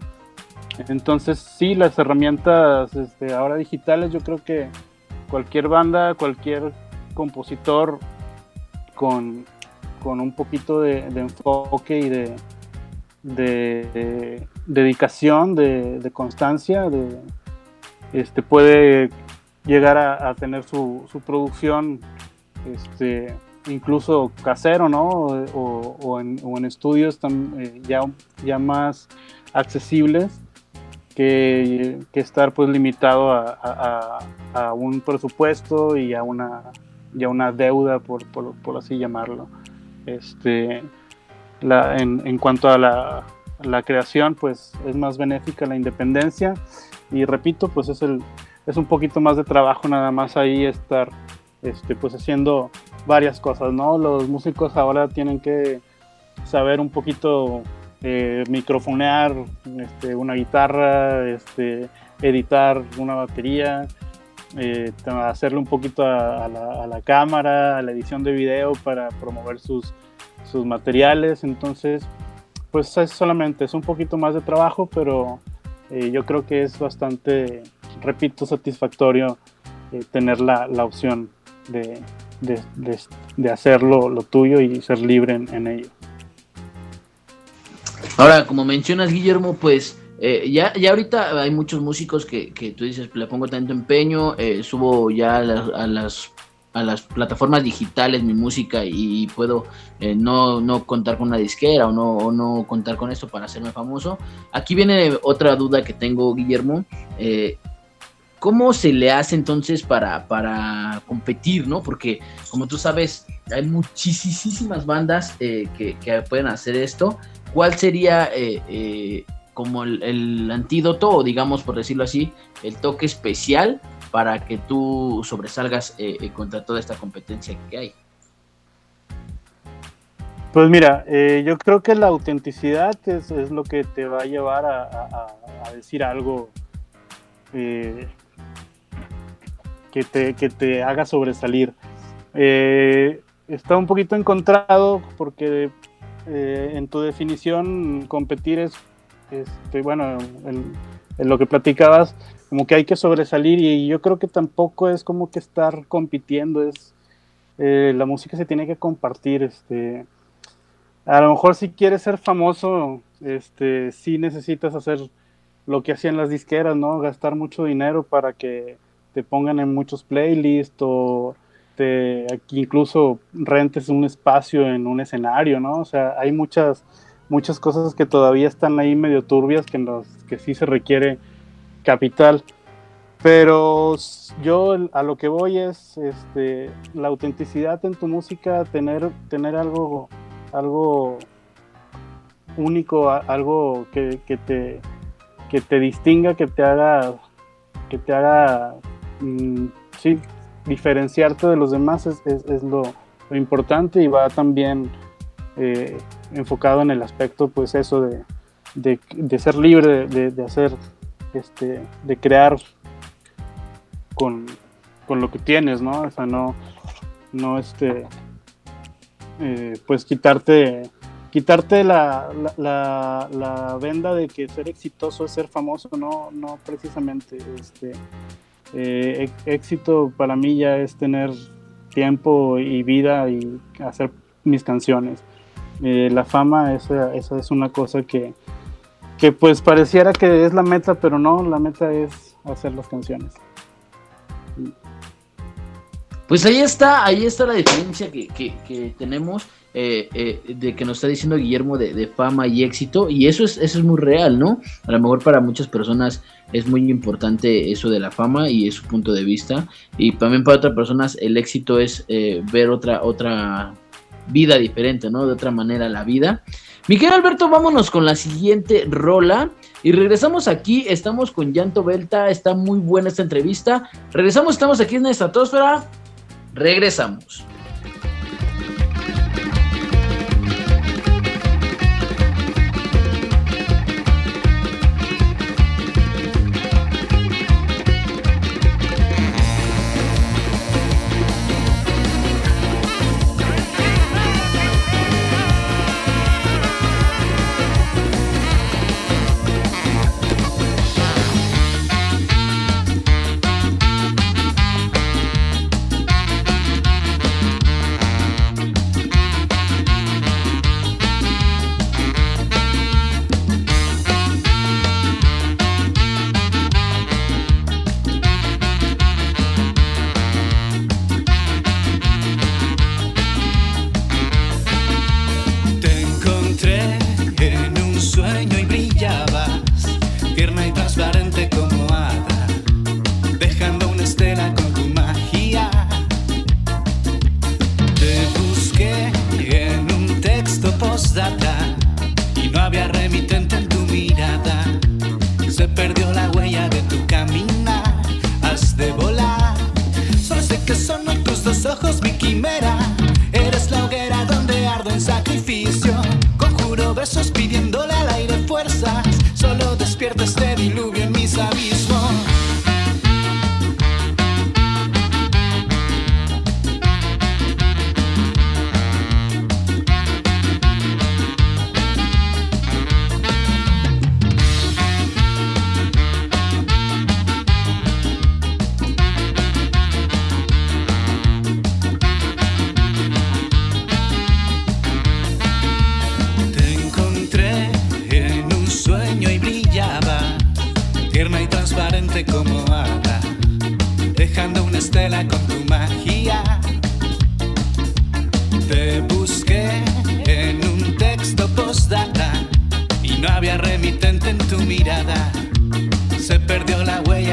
[SPEAKER 4] Entonces, sí, las herramientas este, ahora digitales, yo creo que cualquier banda, cualquier compositor con, un poquito de, enfoque y de, dedicación, de, constancia, de, este, puede llegar a, tener su, producción este, incluso casero, ¿no? O, en, estudios eh, ya, ya más accesibles que, estar pues limitado a, un presupuesto y a una, y una deuda, por, por, así llamarlo. Este, en, en, cuanto a la, la, creación, pues es más benéfica la independencia y repito, pues es, el, es un poquito más de trabajo nada más ahí estar este, pues haciendo varias cosas, ¿no? Los músicos ahora tienen que saber un poquito eh, microfonear este, una guitarra, este, editar una batería, eh, hacerle un poquito a, la, cámara, a la edición de video para promover sus, sus materiales. Entonces, pues es solamente, es un poquito más de trabajo, pero eh, yo creo que es bastante, repito, satisfactorio tener la, opción de, de, hacerlo lo tuyo y ser libre en ello.
[SPEAKER 2] Ahora, como mencionas, Guillermo, pues eh, ya, ya ahorita hay muchos músicos que, que tú dices, le pongo tanto empeño, eh, subo ya a las, plataformas digitales mi música y puedo eh, no, no, contar con una disquera o no, no contar con esto para hacerme famoso. Aquí viene otra duda que tengo, Guillermo. ¿Cómo se le hace entonces para, para competir, no? Porque, como tú sabes, hay muchísimas bandas que, que, pueden hacer esto ¿cuál sería eh, eh, como el, antídoto, o digamos por decirlo así, el toque especial para que tú sobresalgas eh, contra toda esta competencia que hay?
[SPEAKER 4] Pues mira, yo creo que la autenticidad es, lo que te va a llevar a, decir algo que, te, que te haga sobresalir. está un poquito encontrado porque eh, en tu definición, competir es, este, bueno, en, lo que platicabas, como que hay que sobresalir y yo creo que tampoco es como que estar compitiendo, es eh, la música se tiene que compartir, este, a lo mejor si quieres ser famoso, este, sí necesitas hacer lo que hacían las disqueras, ¿no? Gastar mucho dinero para que te pongan en muchos playlists o aquí incluso rentes un espacio en un escenario, ¿no? O sea, hay muchas, muchas cosas que todavía están ahí medio turbias que, los, que sí se requiere capital. Pero yo a lo que voy es este, la autenticidad en tu música, tener, tener algo, algo único, algo que, te, que te distinga, que te haga, que te haga mm, sí, diferenciarte de los demás es, lo, importante y va también eh, enfocado en el aspecto, pues eso de, ser libre, de, hacer, este, de crear con, lo que tienes, ¿no? O sea, no, no este, eh, pues quitarte, quitarte la, la, venda de que ser exitoso es ser famoso, no, no precisamente, este, eh, éxito para mí ya es tener tiempo y vida y hacer mis canciones. Eh, la fama, esa, esa es una cosa que, que pues pareciera que es la meta, pero no, la meta es hacer las canciones.
[SPEAKER 5] Pues ahí está, ahí está la diferencia que, que, tenemos eh, eh, de que nos está diciendo Guillermo de, fama y éxito, y eso es, eso es muy real, ¿no? A lo mejor para muchas personas es muy importante eso de la fama y es su punto de vista, y también para otras personas el éxito es eh, ver otra, otra vida diferente, ¿no? De otra manera la vida. Miguel Alberto, vámonos con la siguiente rola. Y regresamos aquí, estamos con Llanto Belta, está muy buena esta entrevista. Regresamos, estamos aquí en la estratosfera. Regresamos.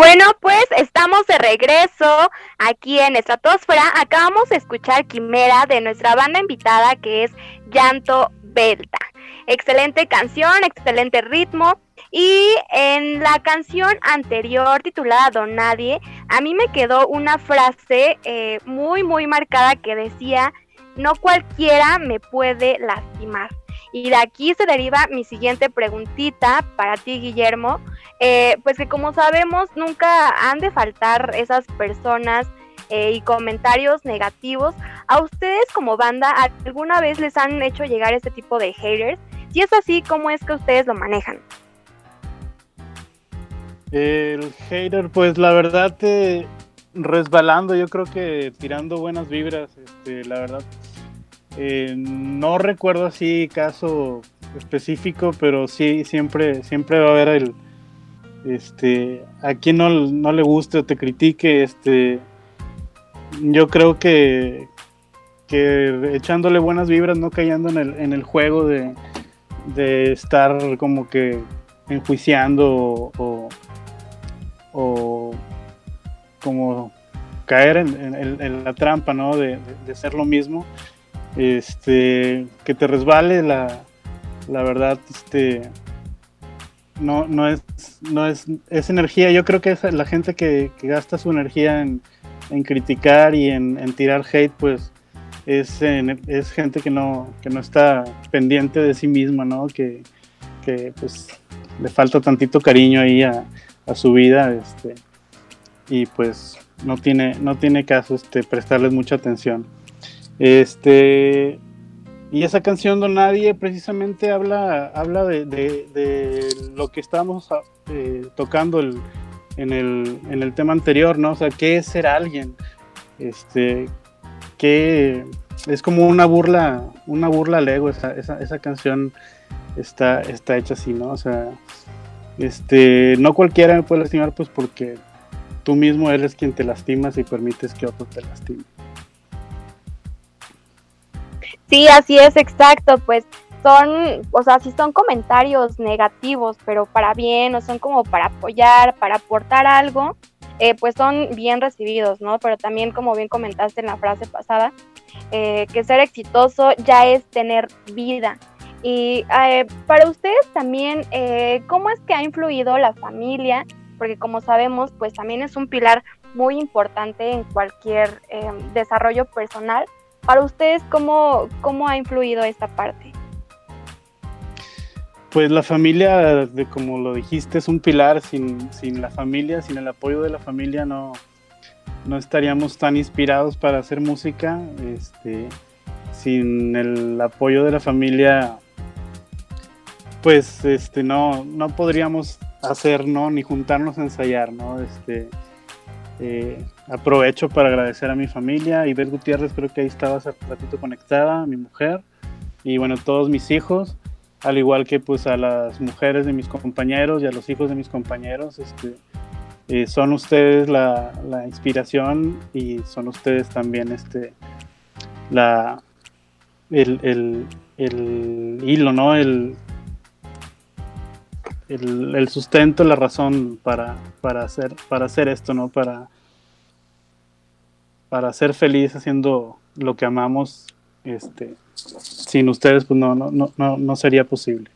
[SPEAKER 3] bueno, pues estamos de regreso aquí en Estratosfera. Acabamos de escuchar Quimera de nuestra banda invitada que es Llanto Belta. Excelente canción, excelente ritmo. Y en la canción anterior titulada Don Nadie, a mí me quedó una frase eh, muy, muy marcada que decía, no cualquiera me puede lastimar. Y de aquí se deriva mi siguiente preguntita para ti, Guillermo. Eh, pues que como sabemos, nunca han de faltar esas personas eh, y comentarios negativos. ¿A ustedes como banda alguna vez les han hecho llegar este tipo de haters? Si es así, ¿cómo es que ustedes lo manejan?
[SPEAKER 4] El hater, pues la verdad, te resbalando, yo creo que tirando buenas vibras, este, la verdad, eh, no recuerdo así caso específico, pero sí siempre, siempre va a haber el, este, a quien no, le guste o te critique, este, yo creo que, que echándole buenas vibras, no cayendo en el, en el juego de, estar como que enjuiciando o, o como caer en, la trampa, ¿no? De, ser lo mismo, este, que te resbale la, la verdad, este, no, no es, no es, es energía, yo creo que es la gente que, gasta su energía en, criticar y en, tirar hate, pues es, es gente que no, que no está pendiente de sí misma, ¿no? Que, que pues le falta tantito cariño ahí a, a su vida, este, y pues no tiene, no tiene caso este, prestarles mucha atención. Este, y esa canción Don Nadie precisamente habla, habla de, lo que estábamos eh, tocando en, el, tema anterior, ¿no? O sea, ¿qué es ser alguien? Este, que es como una burla, una burla al ego, esa, esa, canción está, está hecha así, ¿no? O sea, este, no cualquiera me puede lastimar pues porque tú mismo eres quien te lastimas y permites que otro te lastime.
[SPEAKER 3] Sí, así es, exacto, pues son, o sea, si son comentarios negativos, pero para bien, o son como para apoyar, para aportar algo, eh, pues son bien recibidos, ¿no? Pero también, como bien comentaste en la frase pasada, eh, que ser exitoso ya es tener vida. Y eh, para ustedes también, ¿cómo es que ha influido la familia porque como sabemos, pues también es un pilar muy importante en cualquier em, desarrollo personal. Para ustedes, ¿cómo, ¿cómo ha influido esta parte?
[SPEAKER 4] Pues la familia, como lo dijiste, es un pilar. Sin, la familia, sin el apoyo de la familia, no, no estaríamos tan inspirados para hacer música. Este, sin el apoyo de la familia, pues este, no, no podríamos hacer, ¿no? Ni juntarnos a ensayar, ¿no? Este, eh, aprovecho para agradecer a mi familia, Ibel Gutiérrez creo que ahí estaba hace ratito conectada, mi mujer, y bueno, todos mis hijos, al igual que pues a las mujeres de mis compañeros y a los hijos de mis compañeros, este, eh, son ustedes la, la, inspiración y son ustedes también este, la, el, el, el hilo, ¿no? El, el, sustento, la razón para, para, hacer, para hacer esto, ¿no? Para, para ser feliz haciendo lo que amamos, este, sin ustedes, pues no, no, no, no sería posible.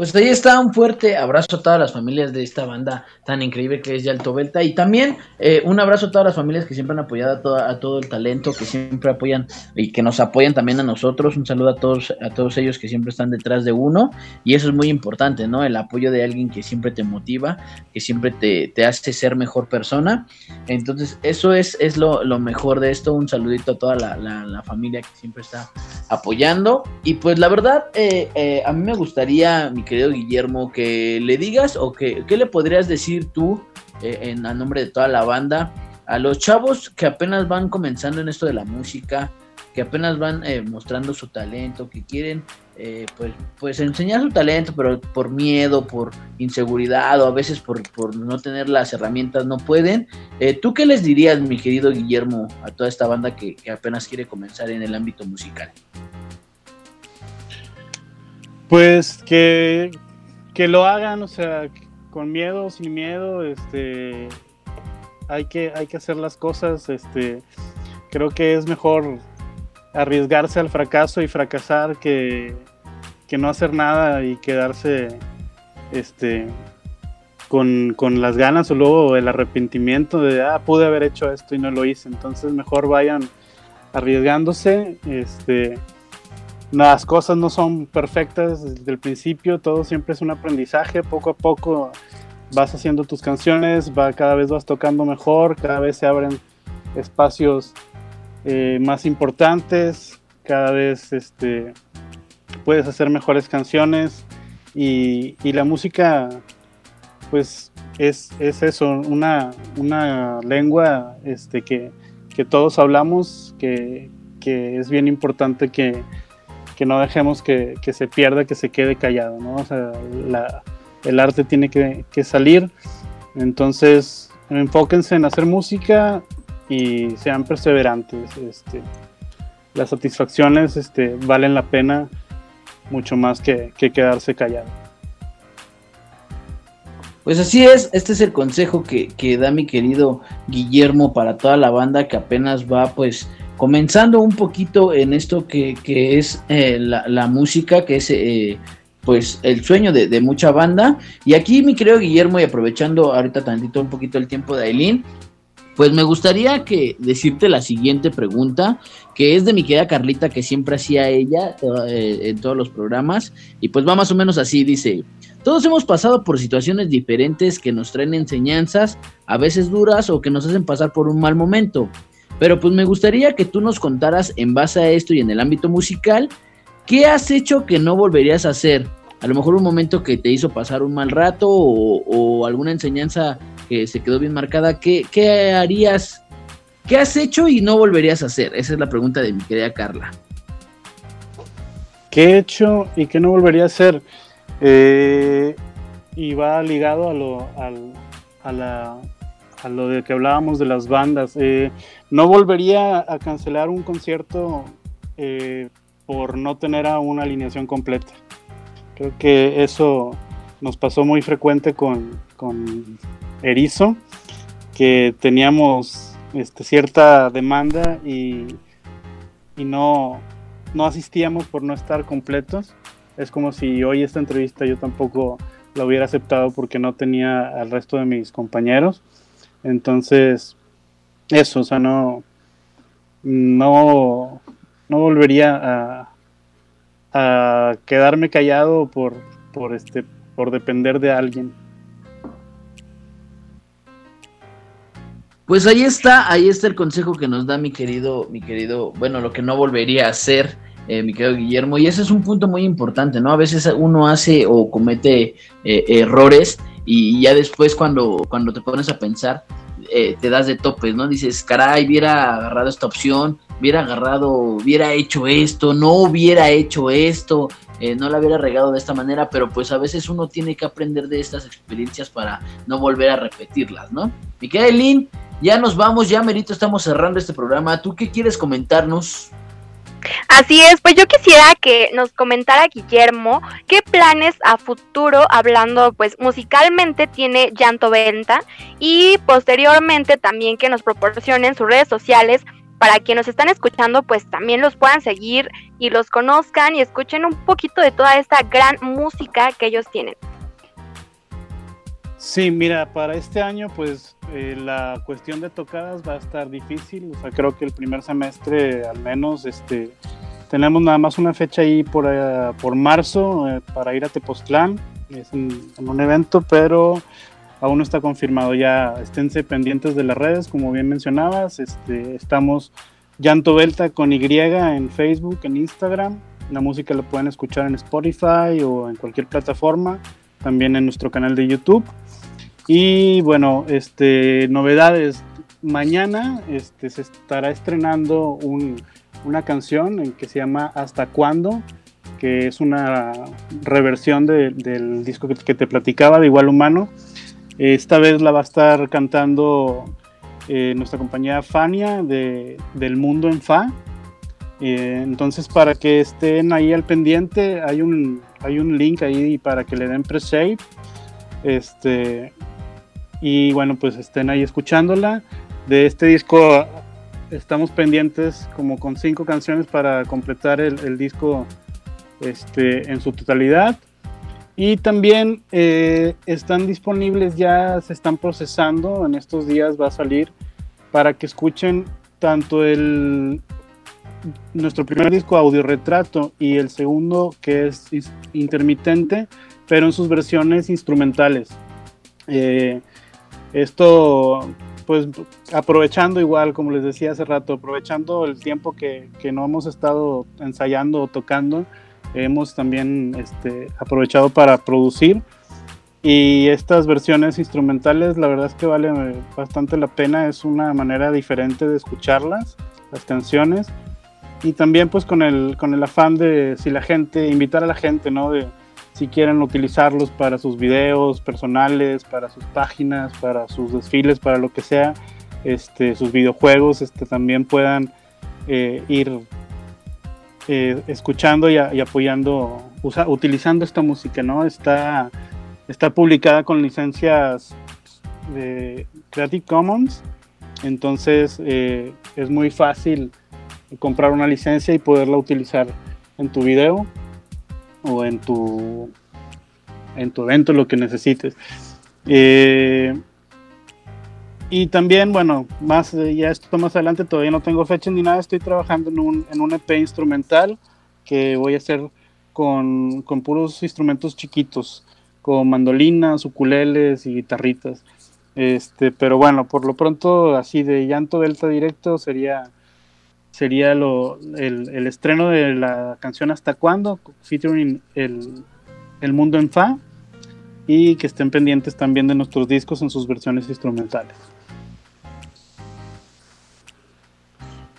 [SPEAKER 2] Pues ahí está un fuerte abrazo a todas las familias de esta banda tan increíble que es Yalto Belta. Y también eh, un abrazo a todas las familias que siempre han apoyado a, todo el talento, que siempre apoyan y que nos apoyan también a nosotros. Un saludo a todos, a todos ellos que siempre están detrás de uno. Y eso es muy importante, ¿no? El apoyo de alguien que siempre te motiva, que siempre te, hace ser mejor persona. Entonces, eso es, es lo, mejor de esto. Un saludito a toda la, familia que siempre está apoyando. Y pues la verdad, eh, eh, a mí me gustaría, querido Guillermo, que le digas o que ¿qué le podrías decir tú eh, en nombre de toda la banda a los chavos que apenas van comenzando en esto de la música, que apenas van eh, mostrando su talento, que quieren eh, pues, pues enseñar su talento, pero por miedo, por inseguridad o a veces por, por no tener las herramientas no pueden. ¿Tú qué les dirías, mi querido Guillermo, a toda esta banda que apenas quiere comenzar en el ámbito musical?
[SPEAKER 4] Pues que, lo hagan, o sea, con miedo, sin miedo, este, hay que, hay que hacer las cosas, este, creo que es mejor arriesgarse al fracaso y fracasar que, no hacer nada y quedarse, este, con, con, las ganas o luego el arrepentimiento de, ah, pude haber hecho esto y no lo hice, entonces mejor vayan arriesgándose, este, las cosas no son perfectas desde el principio, todo siempre es un aprendizaje, poco a poco vas haciendo tus canciones, va, cada vez vas tocando mejor, cada vez se abren espacios eh, más importantes, cada vez este, puedes hacer mejores canciones y, la música pues es, eso, una, una lengua este, que, todos hablamos, que es bien importante que, que no dejemos que, se pierda, que se quede callado, ¿no? O sea, el arte tiene que, salir, entonces enfóquense en hacer música y sean perseverantes. Este, las satisfacciones este, valen la pena mucho más que, quedarse callado.
[SPEAKER 2] Pues así es, este es el consejo que, que, da mi querido Guillermo para toda la banda que apenas va pues comenzando un poquito en esto que, que es eh, la, la, música, que es eh, pues el sueño de, de, mucha banda. Y aquí mi querido Guillermo y aprovechando ahorita tantito un poquito el tiempo de Aileen, pues me gustaría que decirte la siguiente pregunta, que es de mi querida Carlita, que siempre hacía ella eh, en todos los programas, y pues va más o menos así, dice, todos hemos pasado por situaciones diferentes que nos traen enseñanzas, a veces duras o que nos hacen pasar por un mal momento, pero pues me gustaría que tú nos contaras en base a esto y en el ámbito musical, ¿qué has hecho que no volverías a hacer? A lo mejor un momento que te hizo pasar un mal rato o, alguna enseñanza que se quedó bien marcada, ¿qué, ¿qué, harías? ¿Qué has hecho y no volverías a hacer? Esa es la pregunta de mi querida Carla.
[SPEAKER 4] ¿Qué he hecho y qué no volvería a hacer? Eh, y va ligado a lo, a, la, a lo de que hablábamos de las bandas. Eh, no volvería a cancelar un concierto eh, por no tener a una alineación completa. Creo que eso nos pasó muy frecuente con, con Erizo, que teníamos este, cierta demanda y, y no, no asistíamos por no estar completos. Es como si hoy esta entrevista yo tampoco la hubiera aceptado porque no tenía al resto de mis compañeros. Entonces, eso, o sea, no, no, no volvería a, a quedarme callado por, por, este, por depender de alguien.
[SPEAKER 2] Pues ahí está, ahí está el consejo que nos da mi querido, mi querido, bueno, lo que no volvería a hacer, eh, mi querido Guillermo, y ese es un punto muy importante, ¿no? A veces uno hace o comete eh, errores y ya después cuando, cuando te pones a pensar, eh, te das de topes, ¿no? Dices, caray, hubiera agarrado esta opción, hubiera agarrado, hubiera hecho esto, no hubiera hecho esto, eh, no la hubiera regado de esta manera, pero pues a veces uno tiene que aprender de estas experiencias para no volver a repetirlas, ¿no? Mi querida Eileen, ya nos vamos, ya merito estamos cerrando este programa. ¿Tú qué quieres comentarnos?
[SPEAKER 3] Así es, pues yo quisiera que nos comentara Guillermo qué planes a futuro, hablando pues musicalmente, tiene Llanto Venta y posteriormente también que nos proporcionen sus redes sociales para quienes nos están escuchando pues también los puedan seguir y los conozcan y escuchen un poquito de toda esta gran música que ellos tienen.
[SPEAKER 4] Sí, mira, para este año pues eh, la cuestión de tocadas va a estar difícil, o sea, creo que el primer semestre al menos este, tenemos nada más una fecha ahí por, uh, por marzo eh, para ir a Tepoztlán, es en, un evento, pero aún no está confirmado, ya esténse pendientes de las redes, como bien mencionabas, este, estamos Llanto Delta con Y en Facebook, en Instagram, la música la pueden escuchar en Spotify o en cualquier plataforma, también en nuestro canal de YouTube. Y bueno, este, novedades. Mañana este, se estará estrenando un, una canción que se llama Hasta cuándo, que es una reversión de, del disco que, te platicaba de Igual Humano. Esta vez la va a estar cantando eh, nuestra compañía Fania de, del Mundo en Fa. Eh, entonces, para que estén ahí al pendiente, hay un, hay un link ahí para que le den pre-save. Este, y bueno, pues estén ahí escuchándola. De este disco estamos pendientes como con cinco canciones para completar el, el disco este, en su totalidad. Y también eh, están disponibles, ya se están procesando, en estos días va a salir para que escuchen tanto el nuestro primer disco audio retrato y el segundo que es intermitente, pero en sus versiones instrumentales. Eh, esto, pues aprovechando igual, como les decía hace rato, aprovechando el tiempo que, que no hemos estado ensayando o tocando, hemos también este, aprovechado para producir. Y estas versiones instrumentales, la verdad es que vale bastante la pena, es una manera diferente de escucharlas, las canciones. Y también pues con el, con el afán de si la gente, invitar a la gente, ¿no? De si quieren utilizarlos para sus videos personales, para sus páginas, para sus desfiles, para lo que sea, este, sus videojuegos, este, también puedan eh, ir eh, escuchando y, apoyando, usa, utilizando esta música, ¿no? Está está publicada con licencias de Creative Commons, entonces eh, es muy fácil comprar una licencia y poderla utilizar en tu video o en tu en tu evento, lo que necesites. Eh, y también, bueno, más ya esto más adelante, todavía no tengo fecha ni nada, estoy trabajando en un, en un EP instrumental que voy a hacer con, con puros instrumentos chiquitos, con mandolinas, ukuleles y guitarritas. Este, pero bueno, por lo pronto, así de llanto delta directo sería sería lo, el, estreno de la canción Hasta cuándo, featuring el, el mundo en Fa, y que estén pendientes también de nuestros discos en sus versiones instrumentales.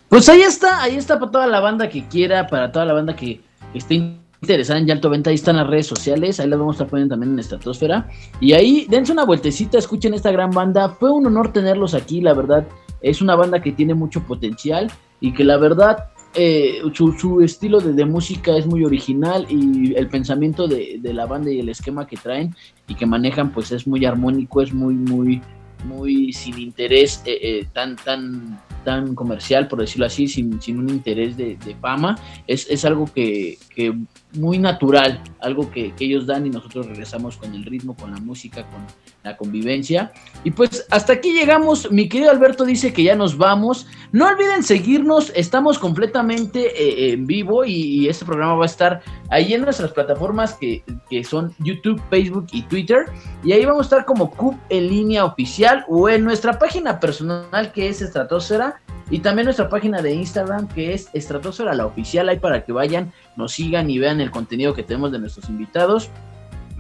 [SPEAKER 2] Pues ahí está, ahí está para toda la banda que quiera, para toda la banda que esté interesada en Yalto Venta, ahí están las redes sociales, ahí las vamos a estar poniendo también en Estratosfera. Y ahí dense una vueltecita, escuchen esta gran banda. Fue un honor tenerlos aquí, la verdad. Es una banda que tiene mucho potencial y que la verdad eh, su, estilo de, música es muy original y el pensamiento de, de, la banda y el esquema que traen y que manejan pues es muy armónico, es muy, muy, muy sin interés eh, eh, tan, tan, tan comercial, por decirlo así, sin, sin un interés de, fama. Es, es algo que, que, muy natural, algo que, ellos dan y nosotros regresamos con el ritmo, con la música, con la convivencia. Y pues hasta aquí llegamos. Mi querido Alberto dice que ya nos vamos. No olviden seguirnos, estamos completamente eh, en vivo y, este programa va a estar ahí en nuestras plataformas que, que son YouTube, Facebook y Twitter. Y ahí vamos a estar como CUP en línea oficial o en nuestra página personal que es Estratosfera y también nuestra página de Instagram que es Estratosfera la oficial, ahí para que vayan, nos sigan y vean el contenido que tenemos de nuestros invitados.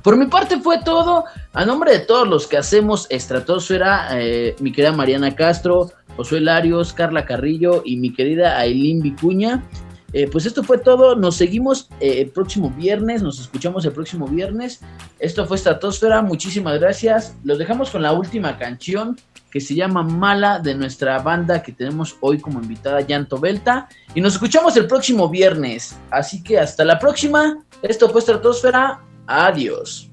[SPEAKER 2] Por mi parte fue todo. A nombre de todos los que hacemos Estratosfera, eh, mi querida Mariana Castro, Josué Larios, Carla Carrillo y mi querida Aileen Vicuña. Eh, pues esto fue todo. Nos seguimos eh, el próximo viernes. Nos escuchamos el próximo viernes. Esto fue Estratosfera. Muchísimas gracias. Los dejamos con la última canción que se llama Mala de nuestra banda que tenemos hoy como invitada Llanto Belta. Y nos escuchamos el próximo viernes. Así que hasta la próxima. Esto fue Estratosfera. Adiós.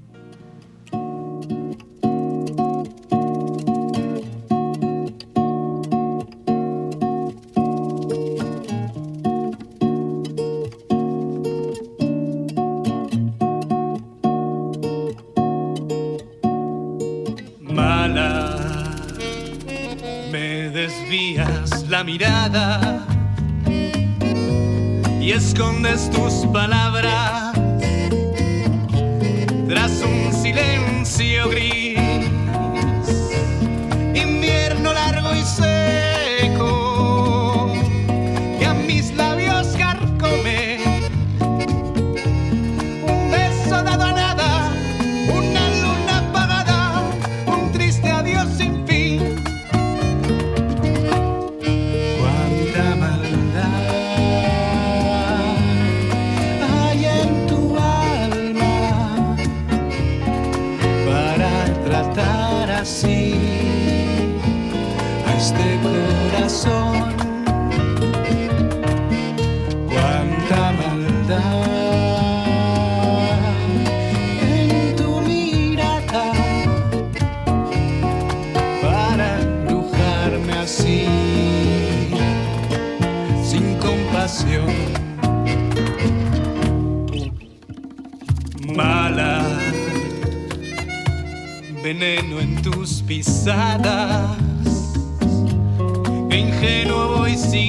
[SPEAKER 5] Mirada y escondes tus palabras veneno en tus pisadas, ingenuo voy siguiendo